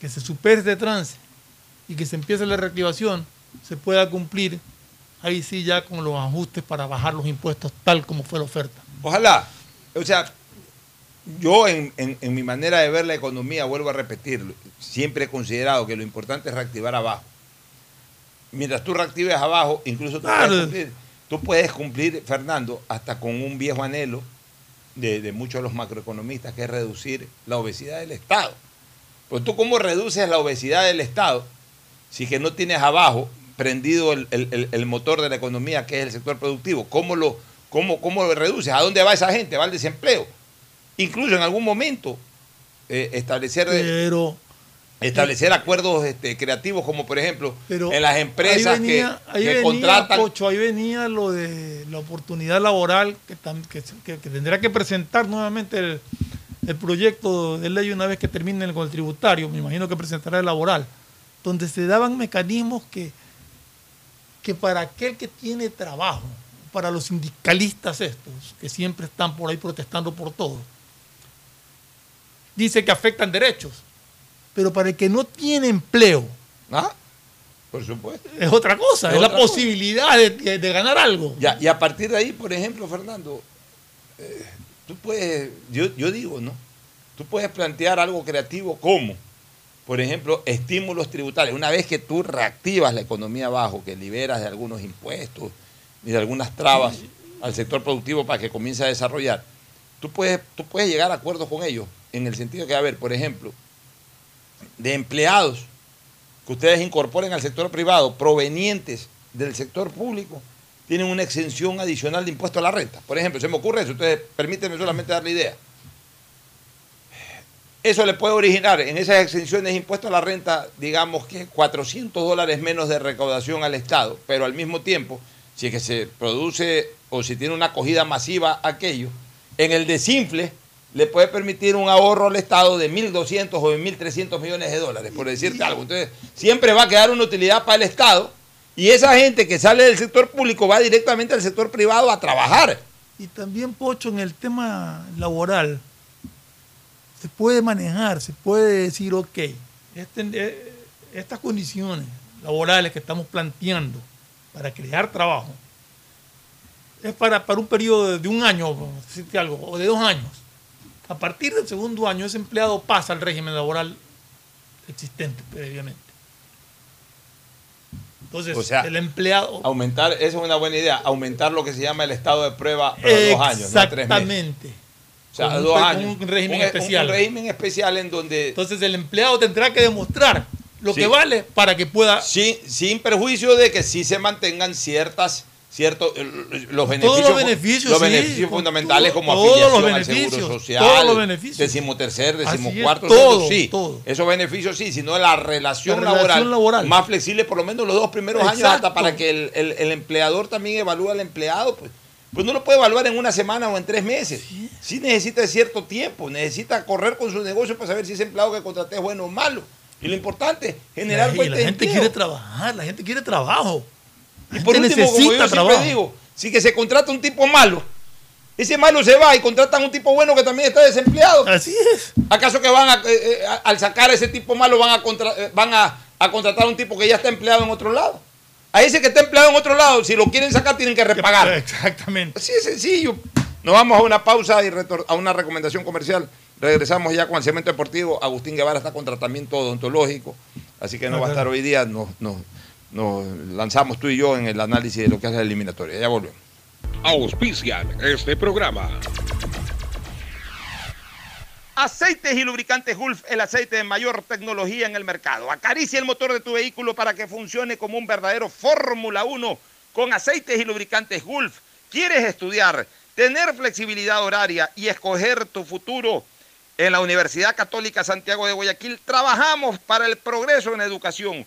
que se supere este trance y que se empiece la reactivación, se pueda cumplir ahí sí ya con los ajustes para bajar los impuestos tal como fue la oferta. Ojalá. O sea, yo en, en- en mi manera de ver la economía, vuelvo a repetirlo, siempre he considerado que lo importante es reactivar abajo. Mientras tú reactives abajo, incluso tú, Claro. puedes, cumplir, tú puedes cumplir, Fernando, hasta con un viejo anhelo de, de muchos de los macroeconomistas, que es reducir la obesidad del Estado. Pues tú cómo reduces la obesidad del Estado si que no tienes abajo prendido el, el- el- el motor de la economía, que es el sector productivo. ¿Cómo lo, cómo, cómo lo reduces? ¿A dónde va esa gente? Va al desempleo. Incluso en algún momento eh, establecer, Pero, establecer acuerdos este, creativos, como por ejemplo pero en las empresas ahí venía, que, ahí que venía, contratan. Pocho, ahí venía lo de la oportunidad laboral que, tam- que, que- que tendrá que presentar nuevamente el, el proyecto de ley una vez que termine con el tributario, me imagino que presentará el laboral, donde se daban mecanismos que, que para aquel que tiene trabajo, para los sindicalistas estos, que siempre están por ahí protestando por todo, dice que afectan derechos, pero para el que no tiene empleo, Ah, por supuesto. es otra cosa, es, Es la cosa. posibilidad de, de- de ganar algo. Ya, y a partir de ahí, por ejemplo, Fernando, eh, tú puedes, yo, yo digo, ¿no? Tú puedes plantear algo creativo como, por ejemplo, estímulos tributarios. Una vez que tú reactivas la economía abajo, que liberas de algunos impuestos y de algunas trabas al sector productivo para que comience a desarrollar, tú puedes, tú puedes llegar a acuerdos con ellos en el sentido que, a ver, por ejemplo, de empleados que ustedes incorporen al sector privado provenientes del sector público tienen una exención adicional de impuesto a la renta. Por ejemplo, se me ocurre eso, ustedes permítanme solamente dar la idea. Eso le puede originar en esas exenciones de impuesto a la renta, digamos que 400 dólares menos de recaudación al Estado, pero al mismo tiempo, si es que se produce o si tiene una acogida masiva aquello, en el desinfle le puede permitir un ahorro al Estado de 1.200 o de 1.300 millones de dólares, por decirte algo. Entonces, siempre va a quedar una utilidad para el Estado y esa gente que sale del sector público va directamente al sector privado a trabajar. Y también, Pocho, en el tema laboral, se puede manejar, se puede decir, ok, este- eh, estas condiciones laborales que estamos planteando para crear trabajo, es para, para un periodo de, de un año, por decirte algo, o de dos años. A partir del segundo año, ese empleado pasa al régimen laboral existente previamente. Entonces, O sea, el empleado... Aumentar, esa es una buena idea, aumentar lo que se llama el estado de prueba a dos años, no a tres meses. Exactamente. O sea, un dos años. un régimen Un- especial. Un, régimen especial en donde... Entonces el empleado tendrá que demostrar lo Sí. que vale para que pueda... Sin, sin perjuicio de que sí se mantengan ciertas ciertos eh, los Todos beneficios los beneficios, los sí, beneficios fundamentales todo- como todos afiliación al seguro social todos los beneficios. decimotercer es, decimocuarto todo, sí todo. esos beneficios sí sino la relación, La relación laboral, laboral. más flexible por lo menos los dos primeros años Exacto. hasta para que el, el- el empleador también evalúe al empleado pues pues no lo puede evaluar en una semana o en tres meses. Sí, necesita cierto tiempo, necesita correr con su negocio para saber si ese empleado que contraté es bueno o malo. Y lo importante generar Y la fuentes de gente empleo. quiere trabajar, la gente quiere trabajo. Y por último, como yo necesita siempre trabajo. digo, si que se contrata un tipo malo, ese malo se va y contratan un tipo bueno que también está desempleado. Así es. ¿Acaso que van a, eh, eh, a- al sacar a ese tipo malo van a contra- eh, van a, a contratar a un tipo que ya está empleado en otro lado? A ese que está empleado en otro lado, si lo quieren sacar, tienen que repagar. Exactamente. Así de sencillo. Nos vamos a una pausa y a una recomendación comercial. Regresamos ya con el cemento deportivo. Agustín Guevara está con tratamiento odontológico, así que no va a estar hoy día. Nos, nos- nos lanzamos tú y yo en el análisis de lo que es la eliminatoria. Ya volvemos. Auspician este programa. Aceites y lubricantes Gulf, el aceite de mayor tecnología en el mercado. Acaricia el motor de tu vehículo para que funcione como un verdadero Fórmula 1 con aceites y lubricantes Gulf. ¿Quieres estudiar, tener flexibilidad horaria y escoger tu futuro? En la Universidad Católica Santiago de Guayaquil trabajamos para el progreso en la educación,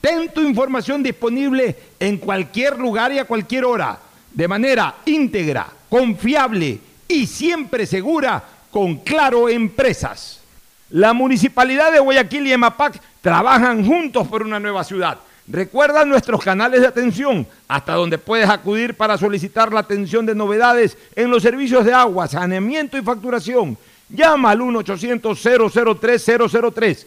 Ten tu información disponible en cualquier lugar y a cualquier hora, de manera íntegra, confiable y siempre segura con Claro Empresas. La Municipalidad de Guayaquil y EMAPAC trabajan juntos por una nueva ciudad. Recuerda nuestros canales de atención, hasta donde puedes acudir para solicitar la atención de novedades en los servicios de agua, saneamiento y facturación. Llama al 1-800-003-003,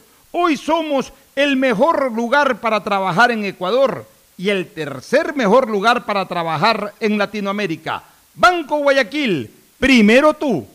hoy somos el mejor lugar para trabajar en Ecuador y el tercer mejor lugar para trabajar en Latinoamérica. Banco Guayaquil, primero tú.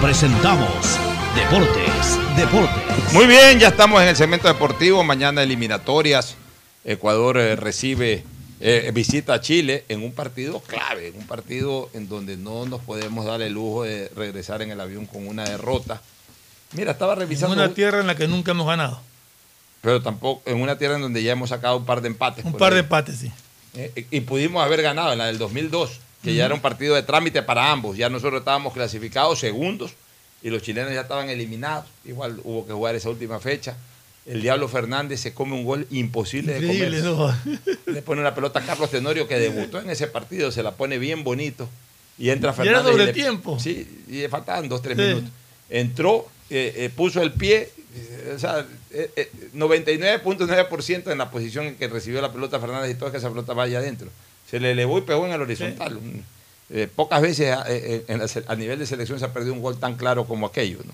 presentamos Deportes, Deportes. Muy bien, ya estamos en el segmento deportivo. Mañana eliminatorias. Ecuador eh, recibe, eh, visita a Chile en un partido clave, en un partido en donde no nos podemos dar el lujo de regresar en el avión con una derrota. Mira, estaba En revisando. una tierra en la que nunca hemos ganado. Pero tampoco, en una tierra en donde ya hemos sacado un par de empates. Un por par ahí. de empates, sí. Eh, y pudimos haber ganado en la del 2002, que ya era un partido de trámite para ambos. Ya nosotros estábamos clasificados segundos y los chilenos ya estaban eliminados. Igual hubo que jugar esa última fecha. El Diablo Fernández se come un gol imposible Increíble, de comer. ¿no? Le pone una pelota a Carlos Tenorio que debutó en ese partido, se la pone bien bonito. Y entra Y era Fernández. doble le- tiempo. Sí, y le faltaban dos, tres Sí. minutos. Entró, eh, eh, puso el pie, eh, o sea, eh, eh, 99.9% en la posición en que recibió la pelota Fernández y todo que esa pelota vaya adentro. Se le elevó y pegó en el horizontal. Un- eh, pocas veces a, eh, en la a nivel de selección se ha perdido un gol tan claro como aquello. ¿no?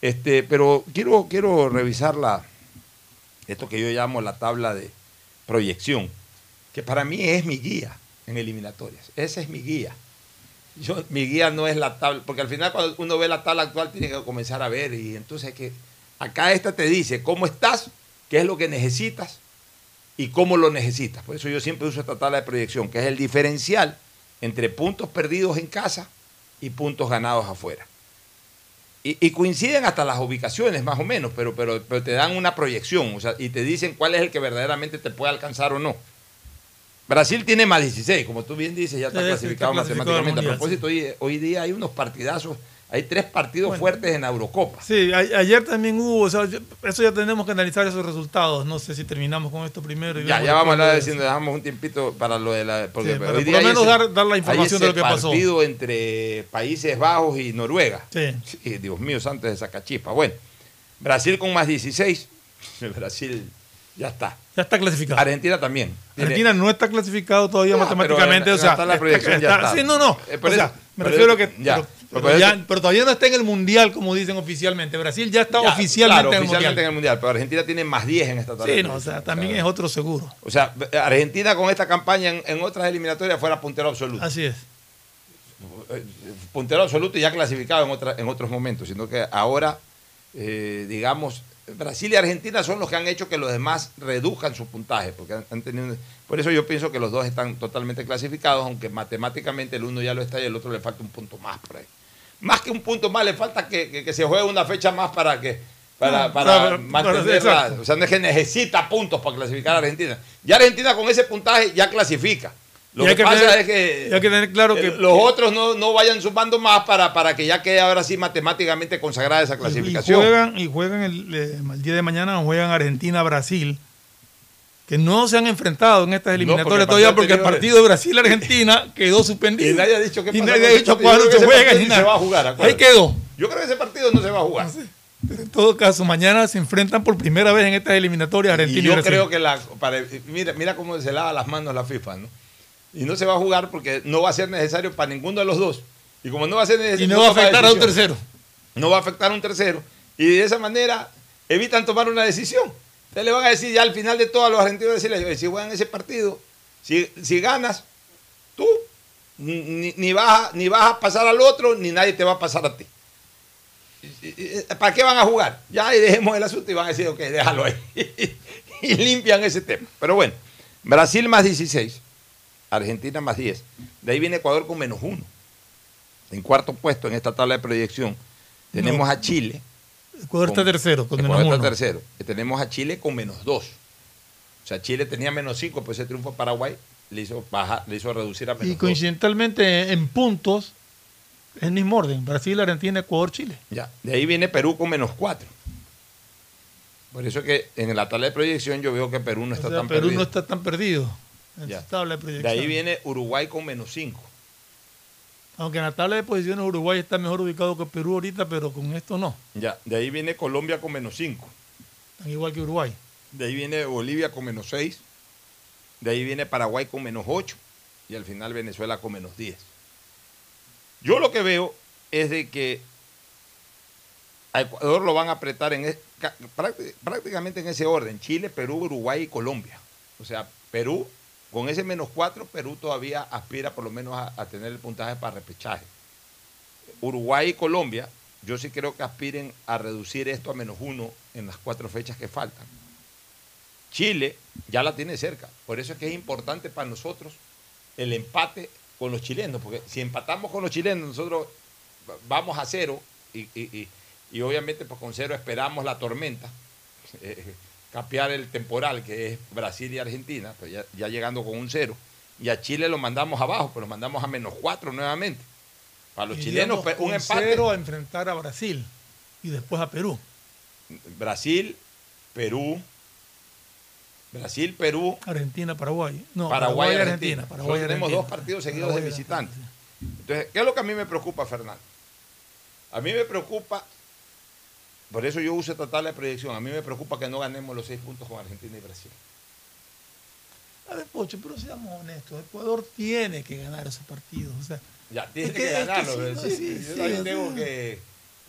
Este, pero quiero, quiero revisar la, esto que yo llamo la tabla de proyección, que para mí es mi guía en eliminatorias. Esa es mi guía. Yo, mi guía no es la tabla, porque al final cuando uno ve la tabla actual tiene que comenzar a ver y entonces que, acá esta te dice cómo estás, qué es lo que necesitas y cómo lo necesitas. Por eso yo siempre uso esta tabla de proyección, que es el diferencial entre puntos perdidos en casa y puntos ganados afuera. Y, y coinciden hasta las ubicaciones, más o menos, pero, pero, pero te dan una proyección o sea, y te dicen cuál es el que verdaderamente te puede alcanzar o no. Brasil tiene más 16, como tú bien dices, ya está Sí, clasificado está clasificado al matemáticamente. A propósito, hoy, hoy día hay unos partidazos. Hay tres partidos Bueno. fuertes en la Eurocopa. Sí, a- ayer también hubo, o sea, yo- eso ya tenemos que analizar esos resultados. No sé si terminamos con esto primero. y Ya, ya vamos a hablar nos dejamos un tiempito para lo de la. Porque Sí, hoy por lo menos ese- dar- dar la información de lo que pasó. partido entre Países Bajos y Noruega. Sí. Sí, Dios mío, santo de sacachispa. Bueno, Brasil con más 16. Brasil ya está. Ya está clasificado. Argentina también. Argentina no está clasificado todavía matemáticamente. pero o sea, está la proyección, ya está. Sí, no, no. Eh, o sea, me refiero a que. ya. Pero, Por pero eso- ya- pero todavía no está en el mundial, como dicen oficialmente. Brasil ya está Ya, oficialmente, claro, en el oficialmente mundial. en el mundial, pero Argentina tiene más 10 en esta tabla. Sí, no, o sea, también es otro seguro. O sea, Argentina con esta campaña en, en otras eliminatorias fuera puntero absoluto. Así es. Eh, Puntero absoluto y ya clasificado en, otra- en otros momentos, sino que ahora, eh, digamos, Brasil y Argentina son los que han hecho que los demás reduzcan su puntaje, porque han, tenido, por eso yo pienso que los dos están totalmente clasificados, aunque matemáticamente el uno ya lo está y el otro le falta un punto más por ahí. Más que un punto más, le falta que, que- que se juegue una fecha más para que para, No, para para- mantener la- o sea, no es que necesita puntos para clasificar a Argentina. Ya Argentina con ese puntaje ya clasifica. Lo Y que, que pasa tener- es que y hay que tener claro que- los otros no, no vayan sumando más para, para que ya quede ahora sí matemáticamente consagrada esa Y clasificación. juegan, y juegan el, el día de mañana, juegan Argentina-Brasil, que no se han enfrentado en estas eliminatorias todavía porque el partido de Brasil-Argentina quedó suspendido. Y nadie ha dicho qué Y nadie ha dicho partido. cuándo se que juega ni nada. se va a jugar, Ahí quedó. Yo creo que ese partido no se va a jugar. En todo caso, mañana se enfrentan por primera vez en estas eliminatorias Argentina Y y, yo Brasil. creo que la para- mira, mira cómo se lava las manos la FIFA, ¿no? Y no se va a jugar porque no va a ser necesario para ninguno de los dos. Y como no va a ser necesario. Y no va a afectar a un tercero. No va a afectar a un tercero. Y de esa manera evitan tomar una decisión. Ustedes le van a decir ya al final de todo a los argentinos, decirles, "Oye, si juegan ese partido, si, si ganas, tú ni, ni vas a, ni vas a pasar al otro, ni nadie te va a pasar a ti. ¿Para qué van a jugar? Ya y dejemos el asunto y van a decir, ok, déjalo ahí. y limpian ese tema. Pero bueno, Brasil más 16, Argentina más 10. De ahí viene Ecuador con menos 1. En cuarto puesto en esta tabla de proyección tenemos No. a Chile. Ecuador está tercero, con Ecuador menos está uno. tercero. Tenemos a Chile con menos 2. O sea, Chile tenía menos 5, pues ese triunfo a Paraguay le hizo, bajar, le hizo reducir a menos Y 2. coincidentalmente en puntos, es el mismo orden. Brasil, Argentina, Ecuador, Chile. Ya, de ahí viene Perú con menos 4. Por eso es que en la tabla de proyección yo veo que Perú no O está sea, tan Perú perdido. no está tan perdido en Ya. su tabla de De proyección. ahí viene Uruguay con menos 5. Aunque en la tabla de posiciones Uruguay está mejor ubicado que Perú ahorita, pero con esto no. Ya, de ahí viene Colombia con menos 5. Están igual que Uruguay. De ahí viene Bolivia con menos 6. De ahí viene Paraguay con menos 8. Y al final Venezuela con menos 10. Yo lo que veo es de que a Ecuador lo van a apretar en prácticamente en ese orden. Chile, Perú, Uruguay y Colombia. O sea, Perú, con ese menos 4, Perú todavía aspira por lo menos a, tener el puntaje para repechaje. Uruguay y Colombia, yo sí creo que aspiren a reducir esto a menos 1 en las cuatro fechas que faltan. Chile ya la tiene cerca. Por eso es que es importante para nosotros el empate con los chilenos, porque si empatamos con los chilenos, nosotros va- vamos a cero y, y- y- y obviamente pues con cero esperamos la tormenta, eh, capear el temporal que es Brasil y Argentina, pues ya, ya llegando con un cero. Y a Chile lo mandamos abajo, pero lo mandamos a menos cuatro nuevamente. Para los chilenos, pues, un con empate. cero a enfrentar a Brasil y después a Perú. Brasil, Perú, Brasil, Perú, Argentina, Paraguay. No, Paraguay, Argentina. Argentina. Paraguay, tenemos Argentina. dos partidos seguidos Paraguay, de visitantes. Entonces, ¿qué es lo que a mí me preocupa, Fernando? A mí me preocupa, por eso yo uso esta tabla de proyección, a mí me preocupa que no ganemos los seis puntos con Argentina y Brasil. A ver, Pocho, pero seamos honestos. Ecuador tiene que ganar esos partidos. O sea, Ya, tiene Es que, que- es que ganarlo. sí, sí, yo también o tengo que,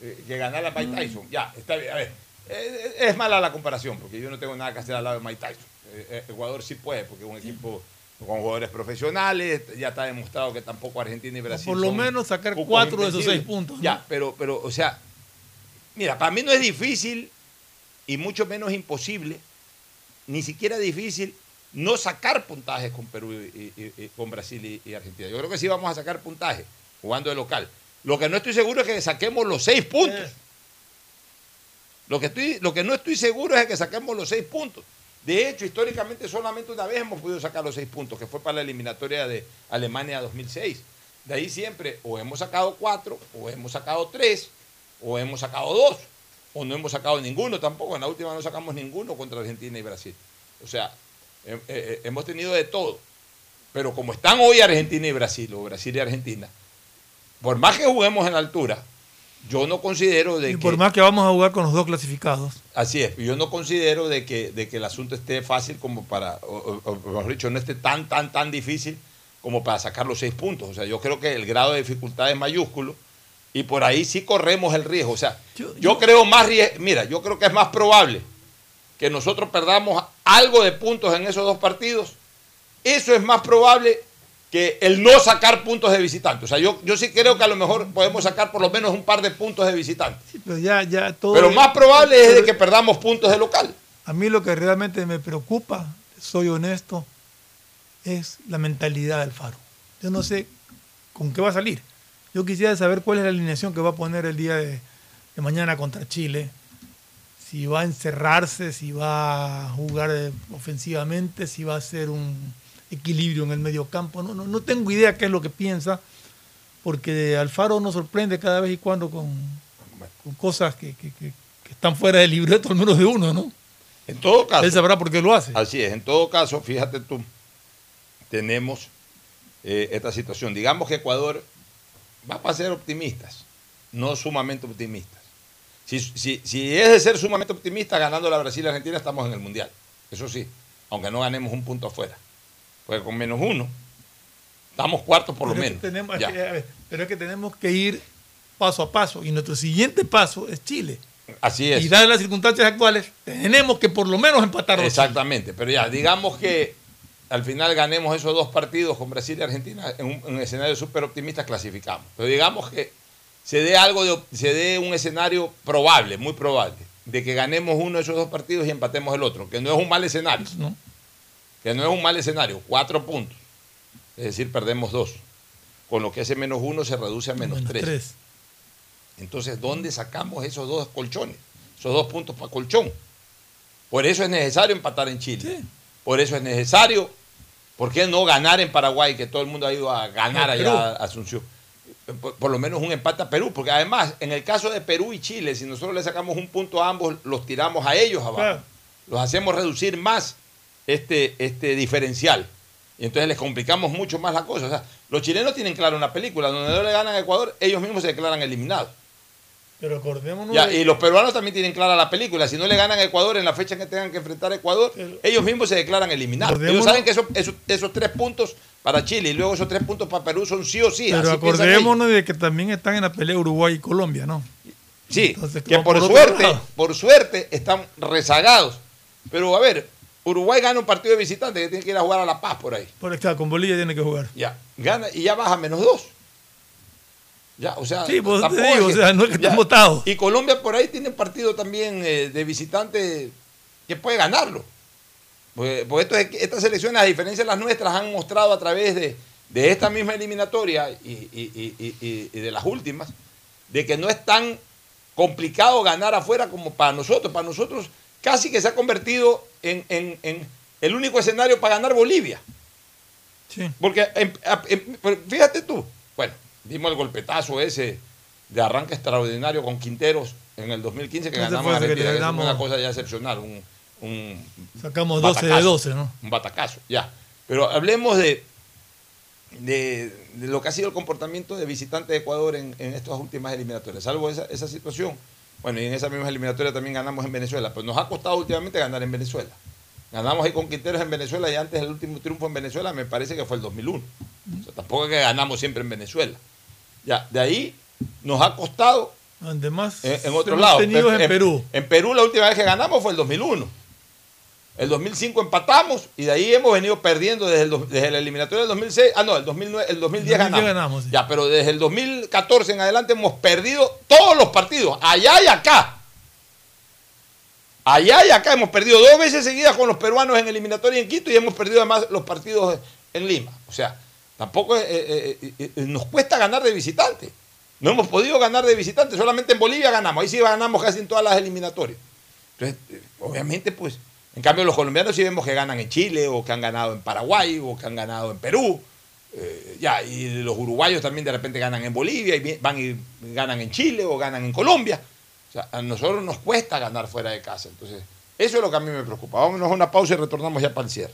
eh, que ganar a Mike Tyson. Ya, está bien. A ver, eh, es mala la comparación, porque yo no tengo nada que hacer al lado de Mike Tyson. Eh, eh, Ecuador sí puede, porque es un equipo con jugadores profesionales, ya está demostrado que tampoco Argentina y Brasil. por lo son menos sacar cuatro de esos seis puntos. ¿no? Ya, pero, pero, o sea, mira, para mí no es difícil y mucho menos imposible, ni siquiera difícil no sacar puntajes con Perú y, y- y- con Brasil y, y Argentina. Yo creo que sí vamos a sacar puntajes jugando de local. Lo que no estoy seguro es que saquemos los seis puntos. Lo que, estoy, lo que no estoy seguro es que saquemos los seis puntos. De hecho, históricamente solamente una vez hemos podido sacar los seis puntos, que fue para la eliminatoria de Alemania 2006. De ahí siempre o hemos sacado cuatro, o hemos sacado tres, o hemos sacado dos, o no hemos sacado ninguno tampoco. En la última no sacamos ninguno contra Argentina y Brasil. O sea, eh, eh, hemos tenido de todo. Pero como están hoy Argentina y Brasil, o Brasil y Argentina, por más que juguemos en la altura, yo no considero de Y que... por más que vamos a jugar con los dos clasificados. Así es, yo no considero de que, de que el asunto esté fácil como para, o, o- o mejor dicho, no esté tan, tan, tan difícil como para sacar los seis puntos. O sea, yo creo que el grado de dificultad es mayúsculo y por ahí sí corremos el riesgo. O sea, yo, creo más, rie- mira, yo creo que es más probable que nosotros perdamos algo de puntos en esos dos partidos. Eso es más probable que el no sacar puntos de visitante. O sea, yo, yo sí creo que a lo mejor podemos sacar por lo menos un par de puntos de visitante. Pero ya, ya todo. Pero más probable es de que perdamos puntos de local. A mí lo que realmente me preocupa, soy honesto, es la mentalidad del Faro. Yo no sé con qué va a salir. Yo quisiera saber cuál es la alineación que va a poner el día de, de mañana contra Chile. Si va a encerrarse, si va a jugar eh, ofensivamente, si va a hacer un equilibrio en el medio campo. No, no, no tengo idea qué es lo que piensa, porque Alfaro nos sorprende cada vez y cuando con, con cosas que, que- que- que están fuera del libreto, al menos de uno, ¿no? En todo caso. Él sabrá por qué lo hace. Así es, en todo caso, fíjate tú, tenemos eh, esta situación. Digamos que Ecuador va a ser optimistas, no sumamente optimistas. Si, si- si es de ser sumamente optimista, ganando la Brasil y Argentina, estamos en el Mundial. Eso sí, aunque no ganemos un punto afuera. Porque con menos uno, estamos cuartos por lo Pero menos. que tenemos, Ya. es que, a ver, pero es que tenemos que ir paso a paso. Y nuestro siguiente paso es Chile. Así es. Y dadas las circunstancias actuales, tenemos que por lo menos empatar Exactamente, pero ya, digamos que al final ganemos esos dos partidos con Brasil y Argentina en un, en un escenario súper optimista, clasificamos. Pero digamos que se dé algo de, se dé un escenario probable, muy probable, de que ganemos uno de esos dos partidos y empatemos el otro, que no es un mal escenario. ¿no? Que no es un mal escenario, cuatro puntos. Es decir, perdemos dos. Con lo que ese menos uno se reduce a menos, Menos tres. tres. Entonces, ¿dónde sacamos esos dos colchones? Esos dos puntos para colchón. Por eso es necesario empatar en Chile. Por eso es necesario, ¿por qué no ganar en Paraguay? Que todo el mundo ha ido a ganar allá Perú. a Asunción. Por, por lo menos un empate a Perú, porque además, en el caso de Perú y Chile, si nosotros le sacamos un punto a ambos, los tiramos a ellos abajo. Claro. Los hacemos reducir más este, este diferencial. Y entonces les complicamos mucho más la cosa. O sea, los chilenos tienen claro una película, donde no le ganan a Ecuador, ellos mismos se declaran eliminados. Pero acordémonos. Ya, de- y los peruanos también tienen clara la película. Si no le ganan a Ecuador en la fecha en que tengan que enfrentar a Ecuador, ellos mismos se declaran eliminados. Ellos saben que esos, esos, esos tres puntos para Chile y luego esos tres puntos para Perú son sí o sí. pero acordémonos de que también están en la pelea Uruguay y Colombia, ¿no? Sí, Entonces, que por suerte, lado. por suerte están rezagados. Pero a ver, Uruguay gana un partido de visitante que tiene que ir a jugar a La Paz por ahí. Por acá, con Bolivia tiene que jugar. Ya, gana y ya baja menos dos. Ya, o sea, Sí, pues, te digo, o sea, no es que están votados. Y Colombia por ahí tiene partido también eh, de visitante que puede ganarlo. Porque, porque esto es- estas selecciones, a diferencia de las nuestras, han mostrado a través de, de esta misma eliminatoria y, y- y- de las últimas, de que no es tan complicado ganar afuera como para nosotros. Para nosotros casi que se ha convertido en, en- en el único escenario para ganar Bolivia. Sí. Porque, em- em- fíjate tú, dimos el golpetazo ese de arranque extraordinario con Quinteros en el 2015 que ganamos fue a el que ganamos. una cosa ya excepcional, un, un Sacamos 12 de batacazo, 12, ¿no? Un batacazo, ya. Pero hablemos de, de, de lo que ha sido el comportamiento de visitante de Ecuador en, en estas últimas eliminatorias, salvo esa, esa situación. Bueno, y en esa misma eliminatoria también ganamos en Venezuela, pues nos ha costado últimamente ganar en Venezuela. Ganamos ahí con Quinteros en Venezuela y antes el último triunfo en Venezuela me parece que fue el 2001. O sea, tampoco es que ganamos siempre en Venezuela. Ya, de ahí nos ha costado Además, en, en otros lados. tenido en Perú. En Perú la última vez que ganamos fue el 2001. El 2005 empatamos y de ahí hemos venido perdiendo desde, el, desde la eliminatoria del 2006. Ah, no, el, 2009, el 2010 ganamos. ganamos, sí. Ya, pero desde el 2014 en adelante hemos perdido todos los partidos, allá y acá. Allá y acá hemos perdido dos veces seguidas con los peruanos en eliminatoria en Quito y hemos perdido además los partidos en Lima. O sea, tampoco eh, eh, eh, nos cuesta ganar de visitante. No hemos podido ganar de visitante, solamente en Bolivia ganamos. Ahí sí ganamos casi en todas las eliminatorias. Entonces, obviamente, pues, en cambio los colombianos sí vemos que ganan en Chile o que han ganado en Paraguay o que han ganado en Perú. Ya, y los uruguayos también de repente ganan en Bolivia y van y ganan en Chile o ganan en Colombia. O sea, a nosotros nos cuesta ganar fuera de casa. Entonces, eso es lo que a mí me preocupa. Vámonos a una pausa y retornamos ya para el cierre.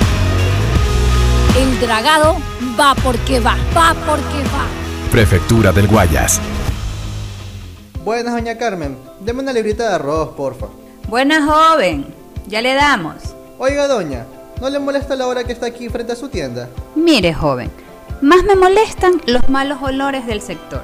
El dragado va porque va, va porque va. Prefectura del Guayas. Buenas, doña Carmen. Deme una librita de arroz, porfa. Buena joven, ya le damos. Oiga, doña, ¿no le molesta la hora que está aquí frente a su tienda? Mire, joven, más me molestan los malos olores del sector.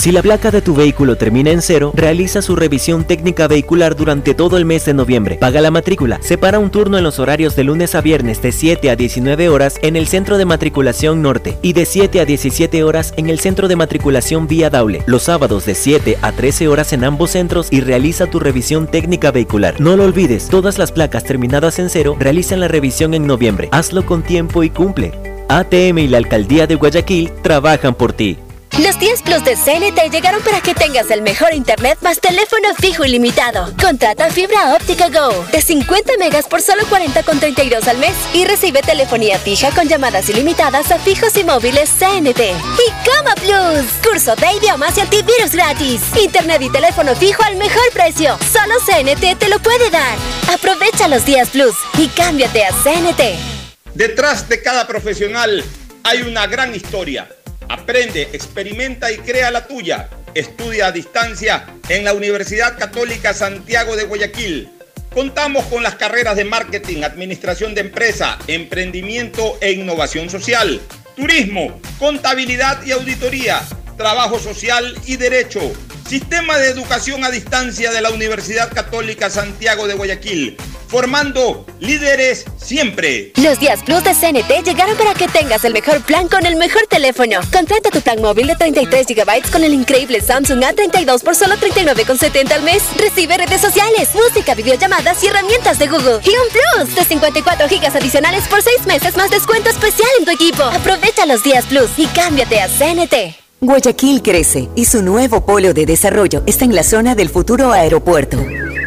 Si la placa de tu vehículo termina en cero, realiza su revisión técnica vehicular durante todo el mes de noviembre. Paga la matrícula. Separa un turno en los horarios de lunes a viernes de 7 a 19 horas en el Centro de Matriculación Norte y de 7 a 17 horas en el Centro de Matriculación Vía Daule. Los sábados de 7 a 13 horas en ambos centros y realiza tu revisión técnica vehicular. No lo olvides, todas las placas terminadas en cero realizan la revisión en noviembre. Hazlo con tiempo y cumple. ATM y la Alcaldía de Guayaquil trabajan por ti. Los 10 Plus de CNT llegaron para que tengas el mejor internet más teléfono fijo ilimitado. Contrata fibra óptica Go de 50 megas por solo 40,32 al mes y recibe telefonía fija con llamadas ilimitadas a fijos y móviles CNT. Y Coma Plus, curso de idiomas y antivirus gratis. Internet y teléfono fijo al mejor precio. Solo CNT te lo puede dar. Aprovecha los 10 Plus y cámbiate a CNT. Detrás de cada profesional hay una gran historia. Aprende, experimenta y crea la tuya. Estudia a distancia en la Universidad Católica Santiago de Guayaquil. Contamos con las carreras de marketing, administración de empresa, emprendimiento e innovación social, turismo, contabilidad y auditoría, trabajo social y derecho. Sistema de educación a distancia de la Universidad Católica Santiago de Guayaquil, formando líderes siempre. Los días Plus de CNT llegaron para que tengas el mejor plan con el mejor teléfono. Contrata tu plan móvil de 33 GB con el increíble Samsung A32 por solo 39,70 al mes. Recibe redes sociales, música, videollamadas y herramientas de Google. Y un Plus de 54 GB adicionales por 6 meses más descuento especial en tu equipo. Aprovecha los días Plus y cámbiate a CNT. Guayaquil crece y su nuevo polo de desarrollo está en la zona del futuro aeropuerto.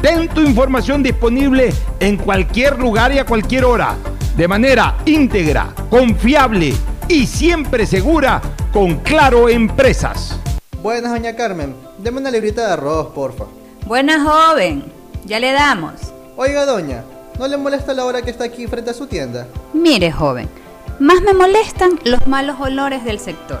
Ten tu información disponible en cualquier lugar y a cualquier hora, de manera íntegra, confiable y siempre segura con Claro Empresas. Buenas, doña Carmen. Deme una librita de arroz, porfa. Buena joven, ya le damos. Oiga, doña, ¿no le molesta la hora que está aquí frente a su tienda? Mire, joven, más me molestan los malos olores del sector.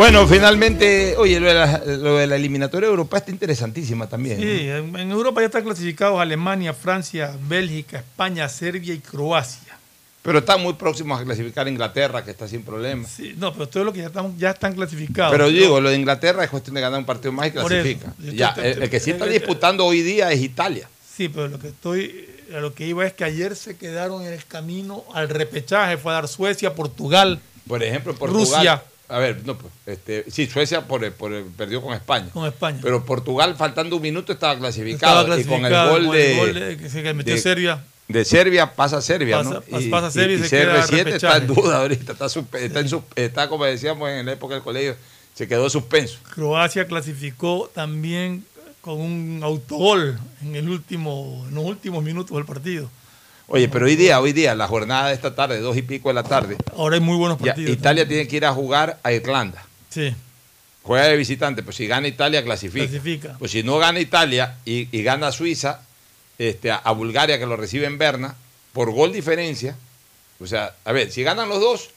Bueno, finalmente, oye, lo de, la, lo de la eliminatoria europea está interesantísima también. Sí, en, en Europa ya están clasificados Alemania, Francia, Bélgica, España, Serbia y Croacia. Pero están muy próximos a clasificar Inglaterra, que está sin problemas. Sí, no, pero todo lo que ya están, ya están clasificados. Pero digo, lo de Inglaterra es cuestión de ganar un partido más y eso. clasifica. Ya, estoy- el, el que sí está disputando hoy día es Italia. Sí, pero lo que estoy, a lo que iba es que ayer se quedaron en el camino al repechaje, fue a dar Suecia, Portugal, Por ejemplo, Portugal. Rusia. A ver, no, pues, este, sí, Suecia por, el- por el- perdió con España. con España. Pero Portugal, faltando un minuto, estaba clasificado. Estaba y con el gol con de, el gol de- que se que metió de- Serbia. de Serbia pasa a Serbia, Pasa- ¿no? pas- pasa a Serbia y y se queda CR7 está en duda ahorita, está, en está, como decíamos en la época del colegio, se quedó suspenso. Croacia clasificó también con un autogol en el último, en los últimos minutos del partido. Oye, pero hoy día, hoy día, la jornada de esta tarde, dos y pico de la tarde, Ahora hay muy buenos ya, partidos. Italia tiene que ir a jugar a Irlanda. Sí, Juega de visitante, pues si gana Italia, clasifica. clasifica. Pues si no gana Italia y, y gana Suiza, este, a, a Bulgaria que lo recibe en Berna, por gol diferencia, o sea, a ver, si ganan los dos,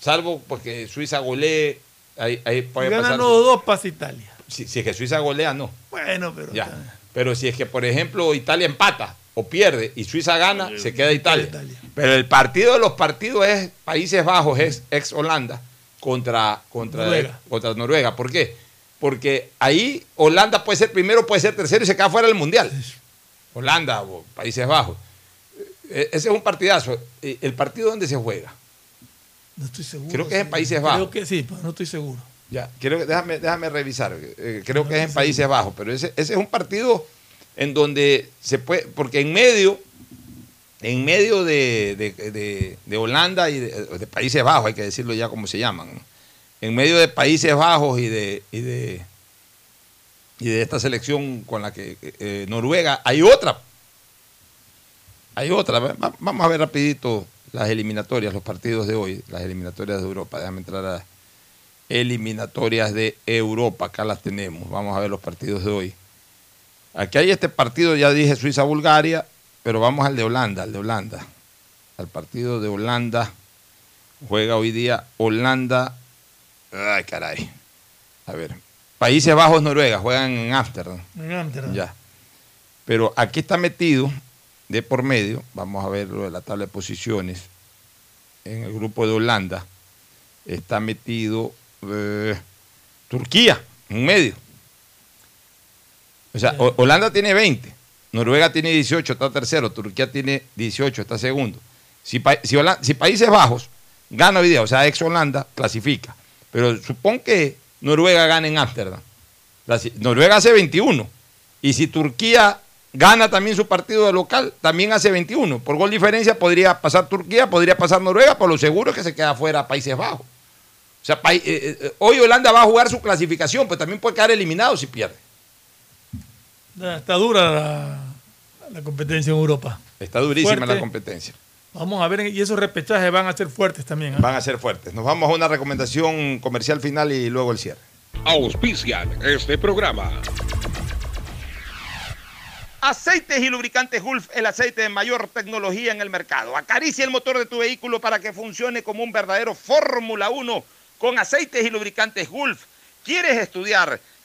salvo porque Suiza golee, ahí, ahí Si puede ganan pasar. los dos, pasa Italia. Si, si es que Suiza golea, no. Bueno, pero Ya. Pero si es que, por ejemplo, Italia empata o pierde y Suiza gana, se queda Italia. Pero el partido de los partidos es Países Bajos, es ex Holanda contra, contra, Noruega. contra Noruega. ¿Por qué? Porque ahí Holanda puede ser primero, puede ser tercero y se queda fuera del Mundial. Holanda o Países Bajos. E- Ese es un partidazo. E- ¿El partido dónde se juega? no estoy seguro. Creo que es en. Países Bajos. Creo que sí, pero no estoy seguro. Ya, creo que, déjame, déjame revisar. Eh, creo que es en Países Bajos, pero ese, ese es un partido en donde se puede, porque en medio, en medio de, de- de- Holanda y de, Países Bajos, hay que decirlo ya como se llaman, en medio de Países Bajos y de, y de, y de esta selección con la que eh, Noruega, hay otra. Hay otra. Va- va- Vamos a ver rapidito las eliminatorias, los partidos de hoy, las eliminatorias de Europa. Déjame entrar a eliminatorias de Europa. Acá las tenemos. Vamos a ver los partidos de hoy. Aquí hay este partido, ya dije Suiza-Bulgaria, pero vamos al de Holanda, al de Holanda. Al partido de Holanda Juega hoy día Holanda. Ay, caray. A ver. Países Bajos, Noruega, juegan en Ámsterdam. En Ámsterdam. Ya. Pero aquí está metido, de por medio, vamos a ver lo de la tabla de posiciones, en el grupo de Holanda, está metido eh, Turquía, en medio. O sea, Ho- Holanda tiene 20, Noruega tiene 18, está tercero, Turquía tiene 18, está segundo. Si, Países Bajos gana hoy día, o sea, ex Holanda, clasifica. Pero supón que Noruega gana en Ámsterdam. Noruega hace 21. Y si Turquía gana también su partido de local, también hace 21. Por gol diferencia podría pasar Turquía, podría pasar Noruega, por lo seguro que se queda fuera Países Bajos. O sea, pai- eh, eh, hoy Holanda va a jugar su clasificación, pues también puede quedar eliminado si pierde. Está dura la, la competencia en Europa. Está durísima Fuerte. la competencia. Vamos a ver, y esos repechajes van a ser fuertes también. ¿ah? Van a ser fuertes. Nos vamos a una recomendación comercial final y luego el cierre. Auspician este programa. Aceites y lubricantes Gulf, el aceite de mayor tecnología en el mercado. Acaricia el motor de tu vehículo para que funcione como un verdadero Fórmula 1 con aceites y lubricantes Gulf. ¿Quieres estudiar,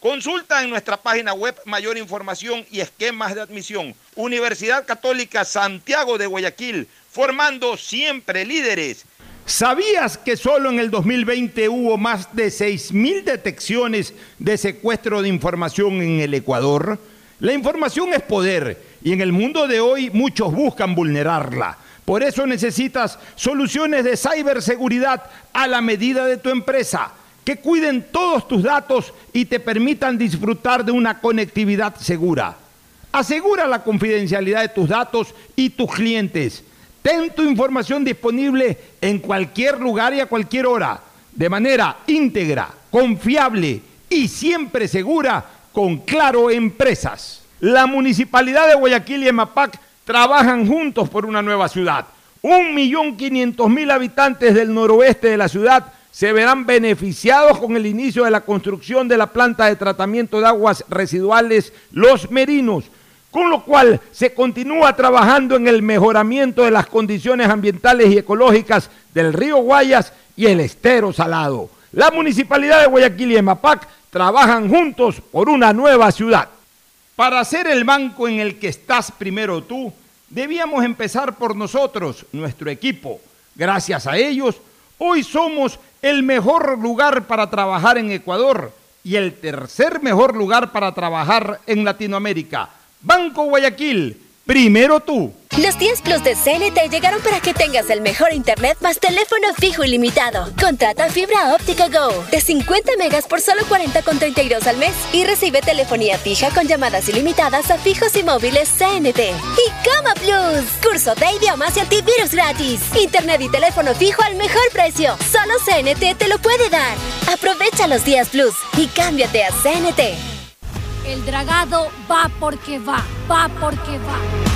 Consulta en nuestra página web mayor información y esquemas de admisión. Universidad Católica Santiago de Guayaquil, formando siempre líderes. ¿Sabías que solo en el 2020 hubo más de 6.000 detecciones de secuestro de información en el Ecuador? La información es poder y en el mundo de hoy muchos buscan vulnerarla. Por eso necesitas soluciones de ciberseguridad a la medida de tu empresa, que cuiden todos tus datos y te permitan disfrutar de una conectividad segura. Asegura la confidencialidad de tus datos y tus clientes. Ten tu información disponible en cualquier lugar y a cualquier hora, de manera íntegra, confiable y siempre segura con Claro Empresas. La Municipalidad de Guayaquil y EMAPAC trabajan juntos por una nueva ciudad. Un millón quinientos mil habitantes del noroeste de la ciudad se verán beneficiados con el inicio de la construcción de la planta de tratamiento de aguas residuales Los Merinos, con lo cual se continúa trabajando en el mejoramiento de las condiciones ambientales y ecológicas del río Guayas y el estero salado. La Municipalidad de Guayaquil y EMAPAC trabajan juntos por una nueva ciudad. Para ser el banco en el que estás primero tú, debíamos empezar por nosotros, nuestro equipo. Gracias a ellos, hoy somos el mejor lugar para trabajar en Ecuador y el tercer mejor lugar para trabajar en Latinoamérica. Banco Guayaquil, primero tú. Los 10 Plus de CNT llegaron para que tengas el mejor internet más teléfono fijo ilimitado. Contrata fibra óptica Go de 50 megas por solo 40,32 al mes y recibe telefonía fija con llamadas ilimitadas a fijos y móviles CNT. Y Cama Plus, curso de idiomas y antivirus gratis. Internet y teléfono fijo al mejor precio. Solo CNT te lo puede dar. Aprovecha los 10 Plus y cámbiate a CNT. El dragado va porque va, va porque va.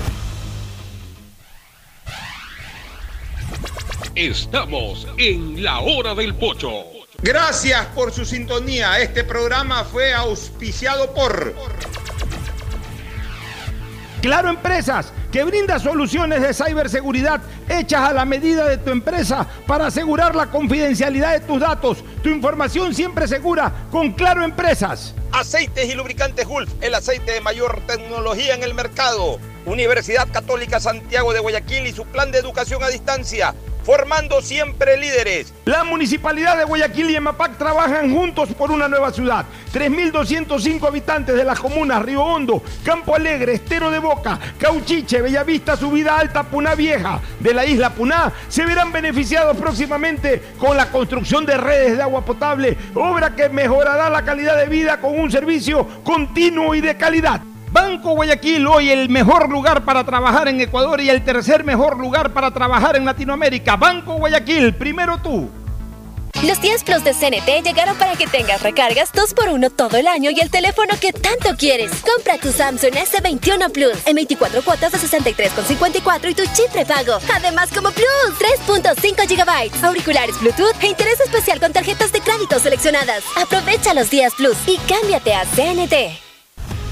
Estamos en la hora del pocho. Gracias por su sintonía. Este programa fue auspiciado por... Claro Empresas, que brinda soluciones de ciberseguridad hechas a la medida de tu empresa para asegurar la confidencialidad de tus datos, tu información siempre segura con Claro Empresas. Aceites y lubricantes Gulf, el aceite de mayor tecnología en el mercado. Universidad Católica Santiago de Guayaquil y su plan de educación a distancia. Formando siempre líderes. La Municipalidad de Guayaquil y EMAPAC trabajan juntos por una nueva ciudad. 3.205 habitantes de las comunas Río Hondo, Campo Alegre, Estero de Boca, Cauchiche, Bellavista, Subida Alta, Puná Vieja de la isla Puná se verán beneficiados próximamente con la construcción de redes de agua potable, obra que mejorará la calidad de vida con un servicio continuo y de calidad. Banco Guayaquil, hoy el mejor lugar para trabajar en Ecuador y el tercer mejor lugar para trabajar en Latinoamérica. Banco Guayaquil, primero tú. Los 10 Plus de CNT llegaron para que tengas recargas 2x1 todo el año y el teléfono que tanto quieres. Compra tu Samsung S21 Plus en 24 cuotas de 63,54 y tu chip prepago. Además, como Plus, 3.5 GB, auriculares Bluetooth e interés especial con tarjetas de crédito seleccionadas. Aprovecha los días Plus y cámbiate a CNT.